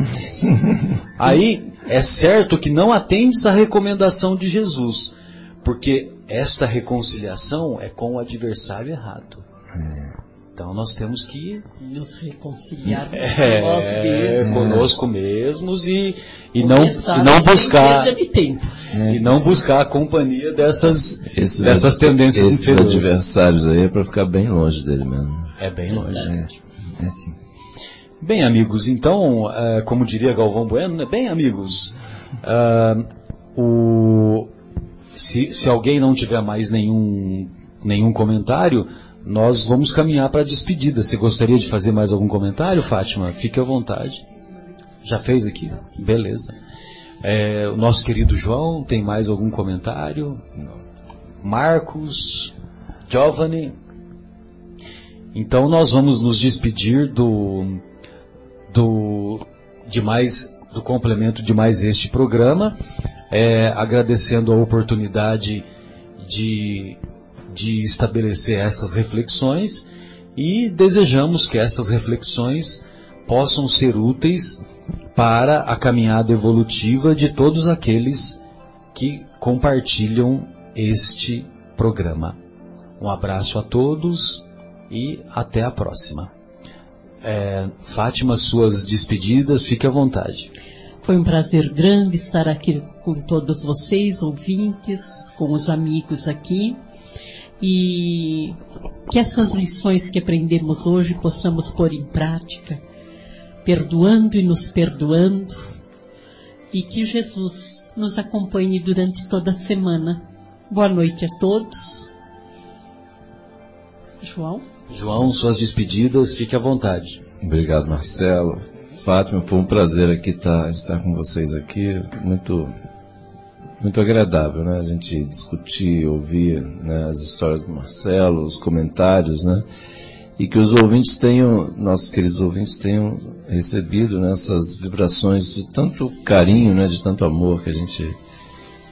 Aí é certo que não atendes à recomendação de Jesus, porque esta reconciliação é com o adversário errado. Então nós temos que Nos reconciliar é, com nós mesmos. conosco mesmos e, e não, e não buscar perda de tempo. e não buscar a companhia dessas, Esses, dessas tendências esses inferiores. adversários aí é para ficar bem longe dele mesmo. É bem longe. É assim. Bem, amigos, então, eh, como diria Galvão Bueno, né? bem, amigos, ah, o, se, se alguém não tiver mais nenhum, nenhum comentário, nós vamos caminhar para a despedida. Você gostaria de fazer mais algum comentário, Fátima? Fique à vontade. Já fez aqui? Beleza. Eh, o nosso querido João, tem mais algum comentário? Marcos, Giovanni. Então nós vamos nos despedir do, do, de mais, do complemento de mais este programa, é, agradecendo a oportunidade de, de estabelecer essas reflexões e desejamos que essas reflexões possam ser úteis para a caminhada evolutiva de todos aqueles que compartilham este programa. Um abraço a todos e até a próxima. É, Fátima, suas despedidas, fique à vontade. Foi um prazer grande estar aqui com todos vocês, ouvintes, com os amigos aqui. E que essas lições que aprendemos hoje possamos pôr em prática, perdoando e nos perdoando. E que Jesus nos acompanhe durante toda a semana. Boa noite a todos. João? João, suas despedidas, fique à vontade. Obrigado, Marcelo. Fátima, foi um prazer aqui tá, estar com vocês aqui. Muito, muito agradável, né? A gente discutir, ouvir né, as histórias do Marcelo, os comentários, né? E que os ouvintes tenham, nossos queridos ouvintes tenham recebido nessas vibrações de tanto carinho, né? De tanto amor que a gente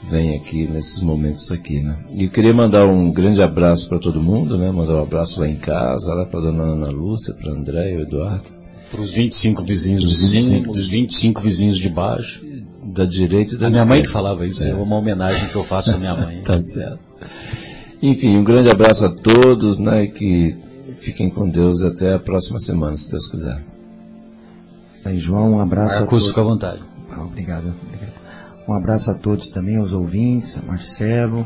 vem aqui nesses momentos aqui, né? E eu queria mandar um grande abraço para todo mundo, né? Mandar um abraço lá em casa, lá para dona Ana Lúcia, para André e o Eduardo. Para os 25 vizinhos de Os cima, 25. os 25 vizinhos de baixo. Da direita e da A minha mãe que falava isso, é uma homenagem que eu faço à minha mãe. Tá certo. Enfim, um grande abraço a todos, né? E que fiquem com Deus até a próxima semana, se Deus quiser. Isso aí, João. Um abraço a Marcos, todos. fica à vontade. Ah, obrigado, obrigado. Um abraço a todos também, aos ouvintes, a Marcelo,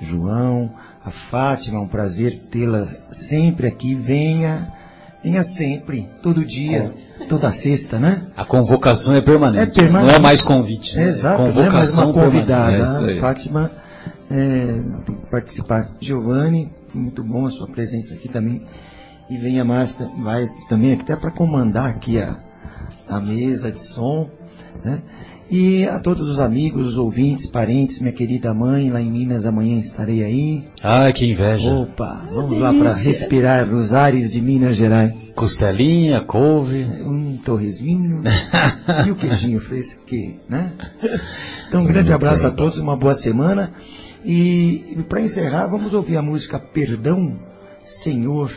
João, a Fátima, é um prazer tê-la sempre aqui. Venha, venha sempre, todo dia, toda sexta, né? A convocação é permanente. É permanente. Não é mais convite. né? Exato, não é mais convocação uma convidada. é. Fátima é, participar. Giovanni, muito bom a sua presença aqui também. E venha mais, mais também, até para comandar aqui a, a mesa de som. Né? E a todos os amigos, os ouvintes, parentes, minha querida mãe, lá em Minas amanhã estarei aí. Ah, que inveja. Opa, vamos lá para respirar os ares de Minas Gerais. Costelinha, couve. Um torresminho e o queijinho fresco, que, né? Então, um grande abraço a todos, uma boa semana. E para encerrar, vamos ouvir a música Perdão, Senhor,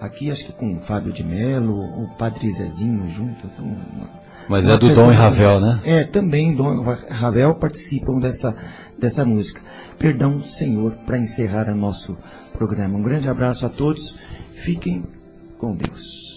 Aqui acho que com o Fábio de Mello, o Padre Zezinho junto. São uma, Mas é do Dom e Ravel, né? É, também Dom e Ravel participam dessa, dessa música. Perdão, Senhor, para encerrar o nosso programa. Um grande abraço a todos. Fiquem com Deus.